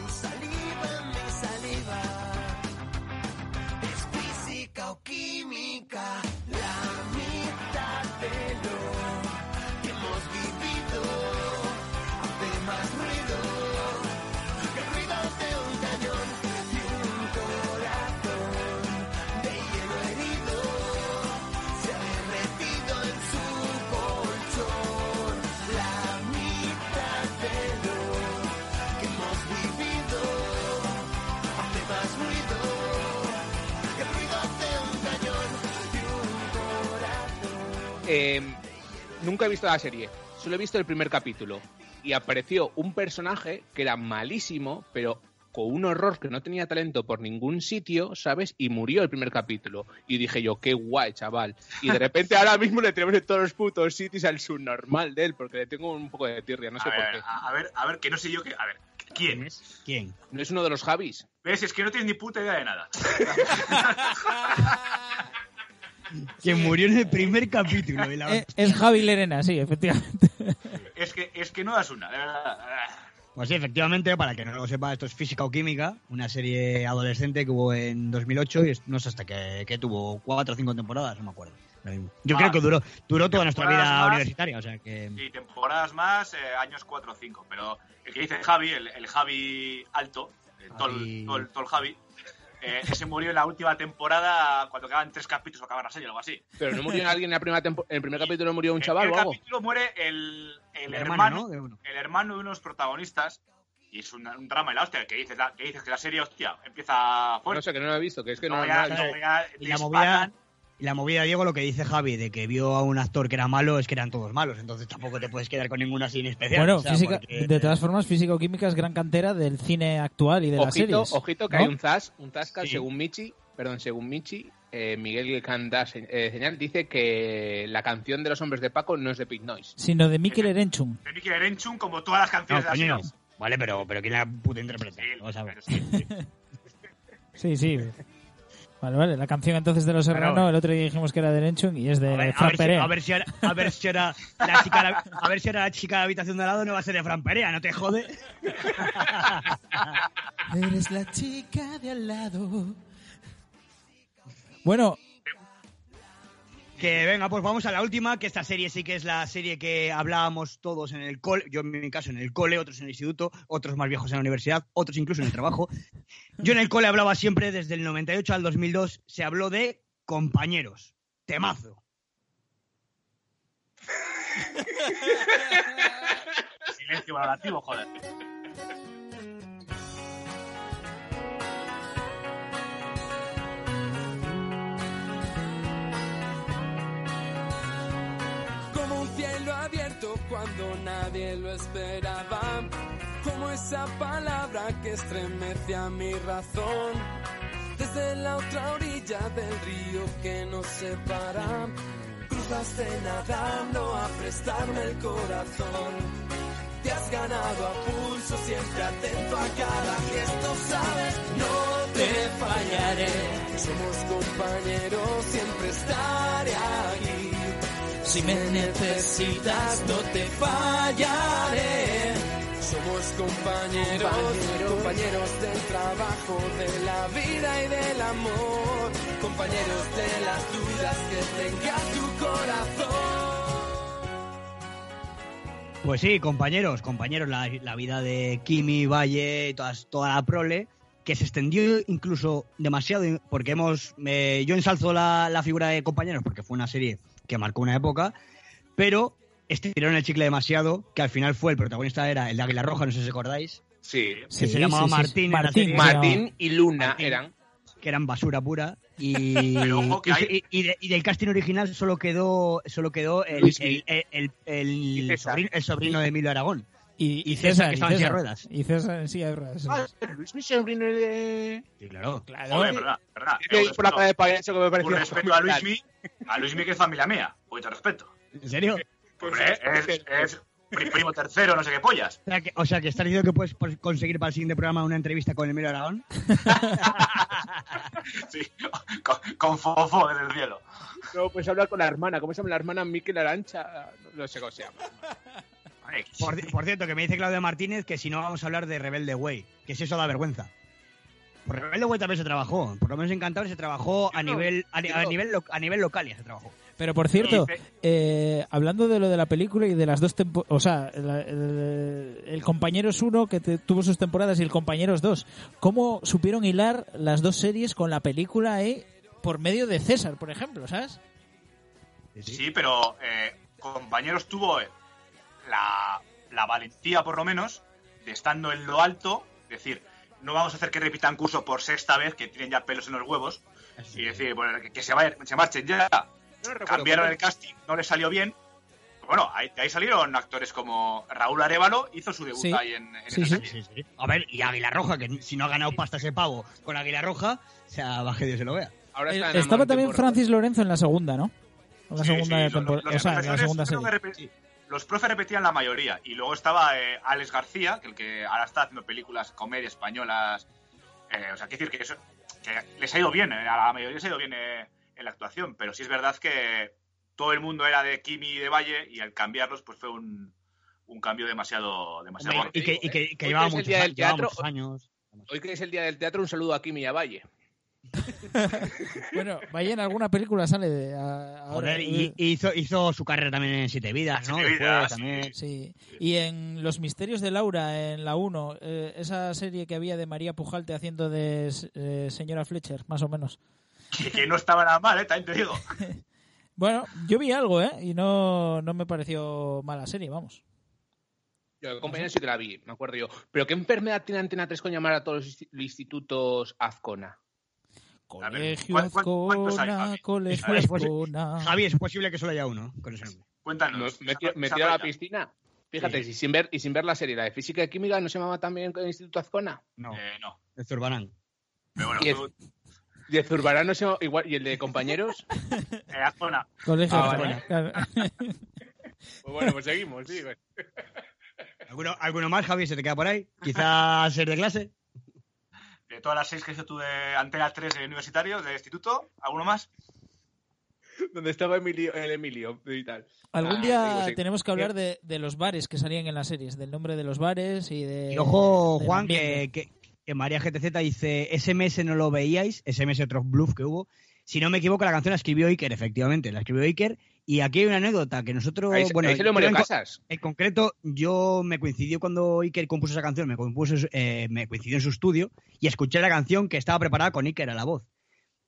Eh, nunca he visto la serie, solo he visto el primer capítulo. Y apareció un personaje que era malísimo, pero con un horror que no tenía talento por ningún sitio, ¿sabes? Y murió el primer capítulo. Y dije yo, qué guay, chaval. Y de repente ahora mismo le tenemos en todos los putos sitios al subnormal de él, porque le tengo un poco de tirria, no sé a, por ver, qué. a, a ver, a ver, que no sé yo qué. A ver, ¿quién? ¿Quién? ¿No es uno de los Javis? ¿Ves? Es que no tienes ni puta idea de nada. Que murió en el primer capítulo. y la- Eh, es Javi Lerena, sí, efectivamente. es, que, es que no das una, de verdad. Pues sí, efectivamente, para que no lo sepa, esto es Física o Química, una serie adolescente que hubo en 2008 y es- no sé hasta que, que tuvo cuatro o cinco temporadas, no me acuerdo. Yo Ah, creo que duró, duró toda nuestra vida más. universitaria, o sea que... Y temporadas más, eh, años 4 o 5. Pero el que dice Javi, el, el Javi alto, el Tol, Javi- Tol- Tol Javi, eh, ese murió en la última temporada cuando quedaban tres capítulos para acabar la serie o algo así. Pero no murió alguien en, la primera tempo- en el primer capítulo, murió un En chaval el o algo. capítulo muere el, el El hermano, hermano, ¿no? de uno. el hermano de unos protagonistas. Y es un, un drama y la hostia, que dices, la- que dices que la serie, hostia, empieza fuerte. No sé, que no lo he visto, que es que no, No, no ya- lo he visto. no, ya Y la disparan. La movida, Diego, lo que dice Javi, de que vio a un actor que era malo, es que eran todos malos, entonces tampoco te puedes quedar con ninguno así en especial. Bueno, o sea, física, porque- de todas formas, física o química es gran cantera del cine actual y de las Ojito, series. ojito que ¿no? hay un zas, un zasca, Sí. según Michi, perdón, según Michi, eh, Miguel Candás eh, señal dice que la canción de los hombres de Paco no es de Pink Noise. Sino de Mikel Erenchun. De Mikel Erenchun, como todas las No, canciones de coño, la no. serie. Vale, pero, pero ¿quién la puta interpreta? Sí, Vamos a ver. pero sí, sí. Vale, vale. La canción entonces de Los Serrano, el otro día dijimos que era de Lenchun y es de A ver, a Fran si- Perea. a ver si era, a ver si era la chica, la- a ver si era la chica de la habitación de al lado, no va a ser de Fran Perea, no te jode. Eres la chica de al lado. Bueno, Que venga, pues vamos a la última, que esta serie sí que es la serie que hablábamos todos en el cole, yo en mi caso en el cole, otros en el instituto, otros más viejos en la universidad, otros incluso en el trabajo. Yo en el cole hablaba siempre, desde el 98 al 2002, se habló de compañeros. Temazo. Silencio valorativo, joder. Esperaba, como esa palabra que estremece a mi razón, desde la otra orilla del río que nos separa, cruzaste nadando a prestarme el corazón. Te has ganado a pulso, siempre atento a cada gesto, sabes, no te fallaré. Somos compañeros, siempre estaré aquí. Si me necesitas, no te fallaré. Somos compañeros, compañeros del trabajo, de la vida y del amor. Compañeros de las dudas que tenga tu corazón. Pues sí, compañeros, compañeros, la, la vida de Kimi, Valle, todas, toda la prole, que se extendió incluso demasiado, porque hemos, eh, yo ensalzo la, la figura de compañeros porque fue una serie que marcó una época, pero estiraron el chicle demasiado, que al final fue el protagonista era el de Águila Roja, no sé si acordáis, Sí. que se llamaba Martín, la Martín. Martín y Luna Martín. eran. que eran basura pura y, y- hay- y- y de- y del casting original solo quedó solo quedó el, el, sobrino, el sobrino de Emilio Aragón y, y César, que estaba en silla de César. ruedas. Y César en silla de ruedas. Ah, Luis mi sobrino de... Sí, claro. Claro. Joder, verdad, verdad. Eh, por la cara de payaso que me pareció. respeto a Luismi, a Luismi que es familia mía. De respeto. ¿En serio? Hombre, es, es pri- primo tercero, no sé qué pollas. O sea, que, o sea, que estás diciendo que puedes conseguir para el siguiente programa una entrevista con Emilio Aragón. Sí, con, con fofo desde el cielo. No, pues hablar con la hermana. ¿Cómo se llama la hermana? Miquel Arancha. No sé cómo se llama. Por, ci- por cierto, que me dice Claudia Martínez que si no vamos a hablar de Rebelde Way, que si eso da vergüenza. Por Rebelde Way también se trabajó, por lo menos en Cantabria se trabajó a nivel a, nivel a nivel local ya se trabajó. Pero por cierto, eh, hablando de lo de la película y de las dos temporadas, o sea, la- el, el Compañeros 1 que te- tuvo sus temporadas y el Compañeros 2, ¿cómo supieron hilar las dos series con la película eh, por medio de César, por ejemplo, ¿sabes? Sí, pero eh, compañeros tuvo la, la valentía, por lo menos, de estando en lo alto, decir, no vamos a hacer que repitan curso por sexta vez, que tienen ya pelos en los huevos, y decir, bueno, que, que se, vayan, se marchen ya. No Cambiaron el casting, no les salió bien. Bueno, ahí, de ahí salieron actores como Raúl Arevalo, hizo su debut Sí. ahí en, en Sí, esa sí. serie. A ver, y Águila Roja, que si no ha ganado pasta ese pavo con Águila Roja, o sea, baje Dios se lo vea. Ahora Eh, está estaba también Francis Lorenzo en la segunda, ¿no? En la Sí, segunda temporada, los o sea, en la segunda serie. Los profes repetían la mayoría. Y luego estaba eh, Alex García, que el que ahora está haciendo películas, comedia españolas. Eh, o sea, quiero decir que, eso, que les ha ido bien, eh, a la mayoría les ha ido bien eh, en la actuación. Pero sí es verdad que todo el mundo era de Kimi y de Valle y al cambiarlos pues fue un, un cambio demasiado, demasiado Hombre. Y que, y que, que Hoy llevaba muchos, día del años, llevaba teatro. muchos años. Hoy que es el día del teatro, un saludo a Kimi y a Valle. Bueno, vaya en alguna película sale de, a-. Joder, y hizo, hizo su carrera también en Siete Vidas, ¿no? Siete Después Vidas, también. Sí. Y en Los Misterios de Laura, en la 1, eh, esa serie que había de María Pujalte haciendo de eh, señora Fletcher, más o menos. Que, que no estaba nada mal, ¿eh? También te digo. Bueno, yo vi algo, ¿eh? Y no, no me pareció mala serie, vamos. Yo, compañero, sí que la vi, me acuerdo yo. ¿Pero qué enfermedad tiene Antena 3 con llamar a todos los insti- institutos Azcona? A ver, Colegio ¿cuál- cuál- cuántos hay, Azcona, Javi? Colegio ver, Azcona. Javi, es posible que solo haya uno con ese nombre. Cuéntanos. Me, tiro- a la piscina. Fíjate, Sí. y, sin ver, y sin ver la serie, la de física y química, ¿no se llamaba también el Instituto Azcona? No, Eh, no. de Zurbarán. Pero bueno, Y el- tú- Y el Zurbarán no se llama igual, y el de compañeros. eh, Azcona. Colegio Ah, Azcona, vale. claro. Pues bueno, pues seguimos, sí. pues. ¿Alguno, ¿Alguno más, Javi? ¿Se te queda por ahí? Quizás ser de clase. De todas las seis que hizo tú de Antena 3 de universitario, de instituto, ¿alguno más? Donde estaba Emilio, el Emilio y tal. Algún Ah, día digo, sí. tenemos que hablar de, de los bares que salían en las series, del nombre de los bares y de. Y ojo, Juan, que, que, que María GTZ dice, SMS no lo veíais, SMS otro bluff que hubo. Si no me equivoco, la canción la escribió Iker, efectivamente, la escribió Iker. Y aquí hay una anécdota que nosotros... Ahí, bueno, ahí se lo Mario en Casas. En concreto, yo me coincidió cuando Iker compuso esa canción, me, compuso, eh, me coincidió en su estudio y escuché la canción que estaba preparada con Iker a la voz.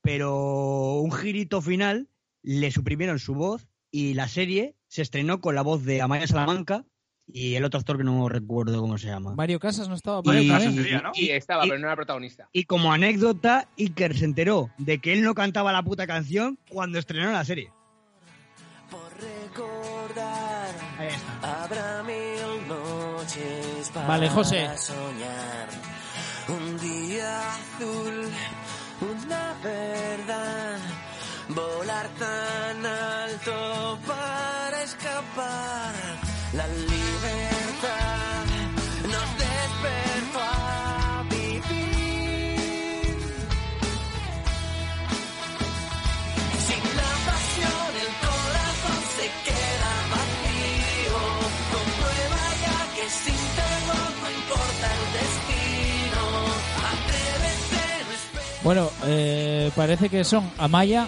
Pero un girito final le suprimieron su voz y la serie se estrenó con la voz de Amaya Salamanca y el otro actor que no recuerdo cómo se llama. Mario Casas no estaba Y- por ahí y- también. Y estaba, y- pero no era protagonista. Y como anécdota, Iker se enteró de que él no cantaba la puta canción cuando estrenaron la serie. Ahí está. Habrá mil noches para Vale, José. soñar. Un día azul, una verdad. Volar tan alto para escapar. La libertad Bueno, eh, parece que son Amaya,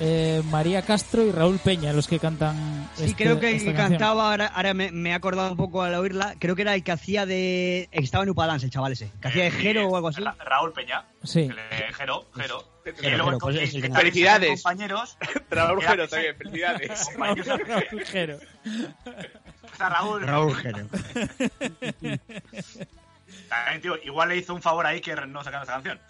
eh, María Castro y Raúl Peña los que cantan. Sí, este- creo que esta cantaba, ahora, ahora me, me he acordado un poco al oírla, creo que era el que hacía de... Estaba en Upadance, el chaval ese. Que hacía de Jero o algo así. Ra- Raúl Peña. Sí. El Jero, Jero. Jero, Y luego Jero, pues Felicidades. Compañeros. Raúl Jero también, felicidades. Raúl Jero. Raúl. Raúl Jero. También, tío, igual le hizo un favor ahí que no sacando esta canción.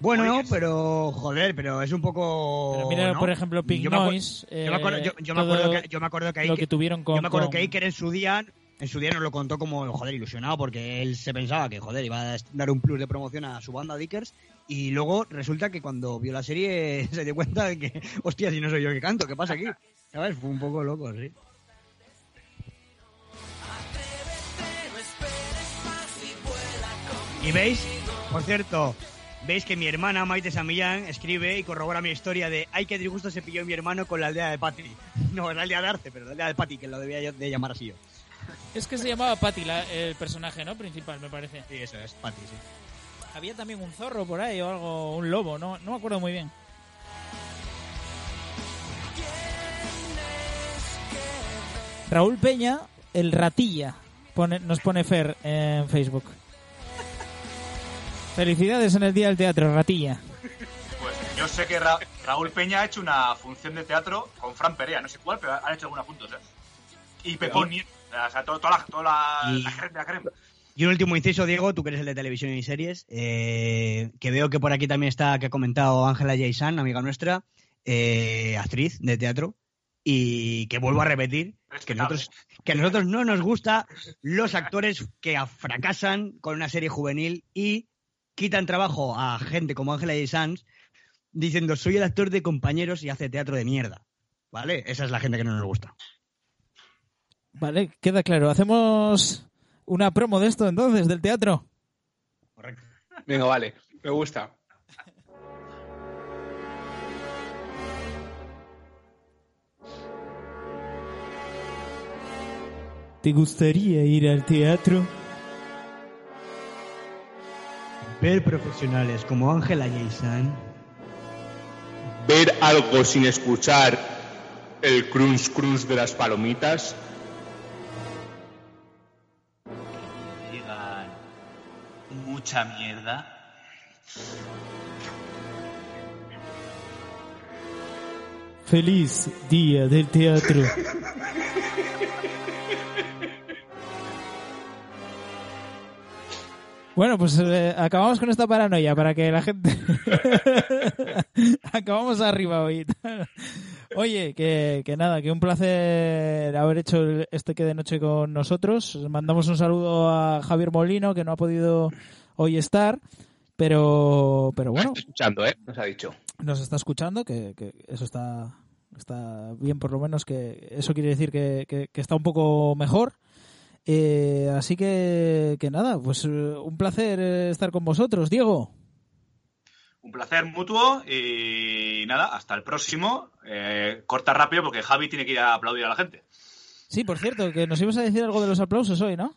Bueno, pero joder, pero es un poco. Pero mira, ¿no? por ejemplo, Pink Yo me acuer- Noise. yo me acuerdo, yo, eh, yo me todo acuerdo que, yo me acuerdo que lo Iker- que tuvieron con. yo me acuerdo con- que Iker en su día, en su día nos lo contó como, joder, ilusionado porque él se pensaba que, joder, iba a dar un plus de promoción a su banda Dickers y luego resulta que cuando vio la serie se dio cuenta de que, hostia, si no soy yo que canto, ¿qué pasa aquí? ¿Sabes? Fue un poco loco, sí. Y veis, por cierto, veis que mi hermana Maite Samillán escribe y corrobora mi historia de ay, qué disgusto se pilló mi hermano con la aldea de Patri. No, la aldea de Arce, pero la aldea de Patri, que lo debía yo de llamar así yo. Es que se llamaba Patty la- el personaje, ¿no? Principal, me parece. Sí, eso es, Patri, sí. Había también un zorro por ahí o algo, un lobo, no, no me acuerdo muy bien. Raúl Peña, el ratilla, pone, nos pone Fer en Facebook. Felicidades en el Día del Teatro, ratilla. Pues yo sé que Ra- Raúl Peña ha hecho una función de teatro con Fran Perea, no sé cuál, pero han hecho alguna puntos. ¿eh? Y Pepón Nieto, o sea, todo- toda la, toda la, Y- la crema de la crema. Y un último inciso, Diego, tú que eres el de televisión y series, eh, que veo que por aquí también está, que ha comentado Ángela Jaisan, amiga nuestra, eh, actriz de teatro, y que vuelvo a repetir, que nosotros, que a nosotros no nos gusta los actores que fracasan con una serie juvenil y quitan trabajo a gente como Ángela Jaisan diciendo soy el actor de compañeros y hace teatro de mierda. ¿Vale? Esa es la gente que no nos gusta. Vale, queda claro. Hacemos una promo de esto entonces, del teatro. Venga, vale. Me gusta. ¿Te gustaría ir al teatro? Ver profesionales como Ángela Jaisan Ver algo sin escuchar el crunch crunch de las palomitas. Digan mucha mierda. Feliz Día del Teatro. Bueno, pues eh, acabamos con esta paranoia para que la gente... acabamos arriba hoy. Oye, que, que nada, que un placer haber hecho este que de noche con nosotros. Mandamos un saludo a Javier Molino, que no ha podido hoy estar, pero, pero bueno, Estoy escuchando, ¿eh? Nos ha dicho. nos está escuchando, que, que eso está, está bien, por lo menos que eso quiere decir que, que- que está un poco mejor. Eh, así que, que nada, pues eh, un placer eh, estar con vosotros, Diego. Un placer mutuo y nada, hasta el próximo. Eh, corta rápido porque Javi tiene que ir a aplaudir a la gente. Sí, por cierto, que nos ibas a decir algo de los aplausos hoy, ¿no?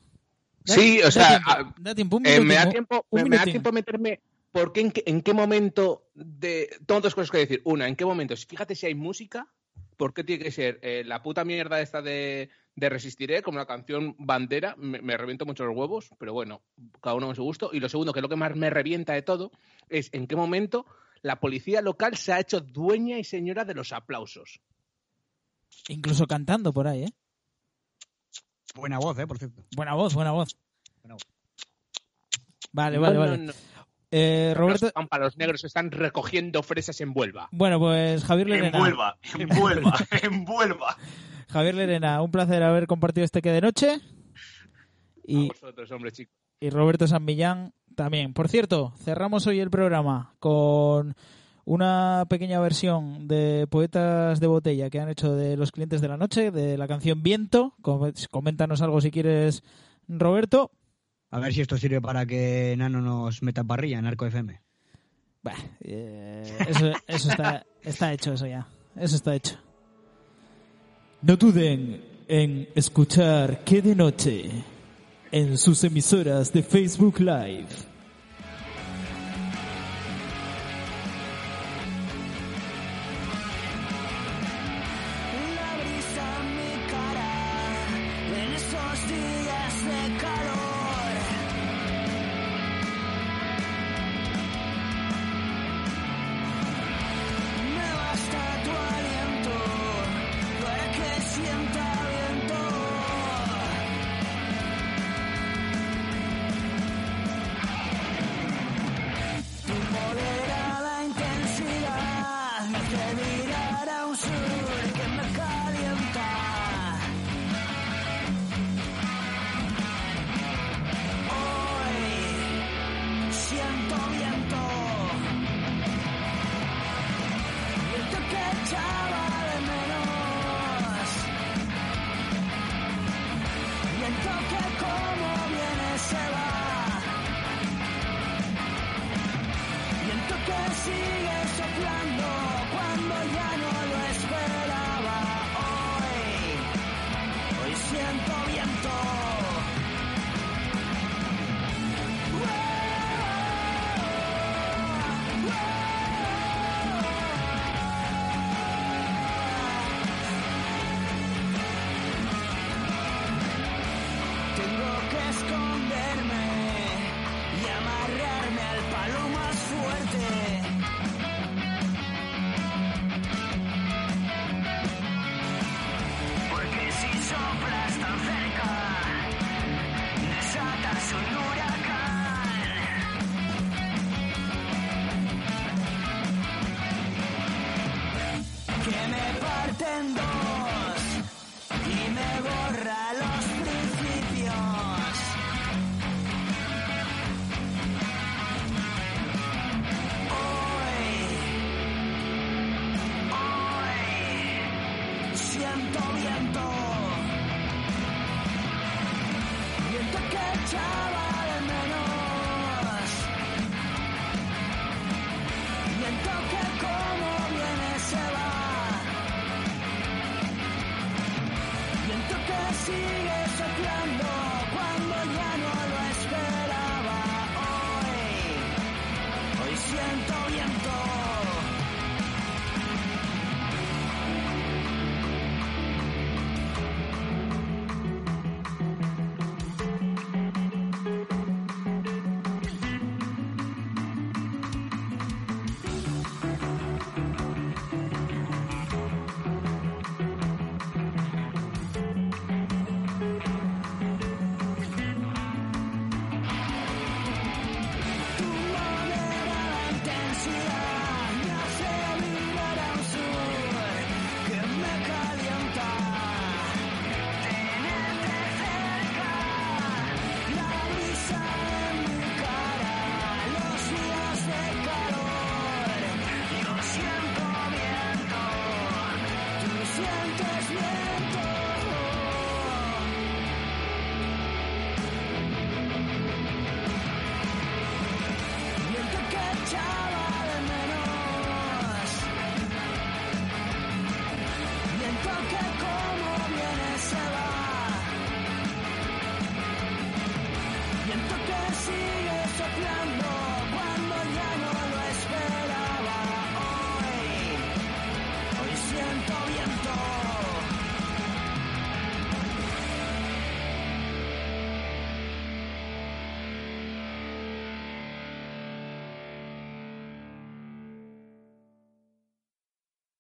Da- Sí, o da sea, tiempo, a- da tiempo, un Eh, me da tiempo, un me, me da tiempo meterme. ¿Por qué, en, qué, en qué momento de. Tengo dos cosas que decir. Una, ¿en qué momento? Fíjate si hay música. ¿Por qué tiene que ser eh, la puta mierda esta de, de Resistiré, como la canción bandera? Me, me reviento mucho los huevos, pero bueno, cada uno con su gusto. Y lo segundo, que es lo que más me revienta de todo, es en qué momento la policía local se ha hecho dueña y señora de los aplausos. Incluso cantando por ahí, ¿eh? Buena voz, ¿eh? Por cierto. Buena voz, buena voz. Buena voz. Vale, No, vale, no, vale. no. Eh, Roberto, Los pámpanos negros están recogiendo fresas en Huelva. bueno, pues Javier Lerena. Envuelva, envuelva, envuelva. Javier Lerena, un placer haber compartido este que de noche. Y, Vosotros, hombre, chicos. y Roberto San Millán también. Por cierto, cerramos hoy el programa con una pequeña versión de Poetas de Botella que han hecho de los clientes de la noche, de la canción Viento. Com- Coméntanos algo si quieres, Roberto. A ver si esto sirve para que Nano nos meta parrilla en Arco FM. Bah, eh, eso eso está, está hecho, eso ya. Eso está hecho. No duden en escuchar que de noche en sus emisoras de Facebook Live. Viento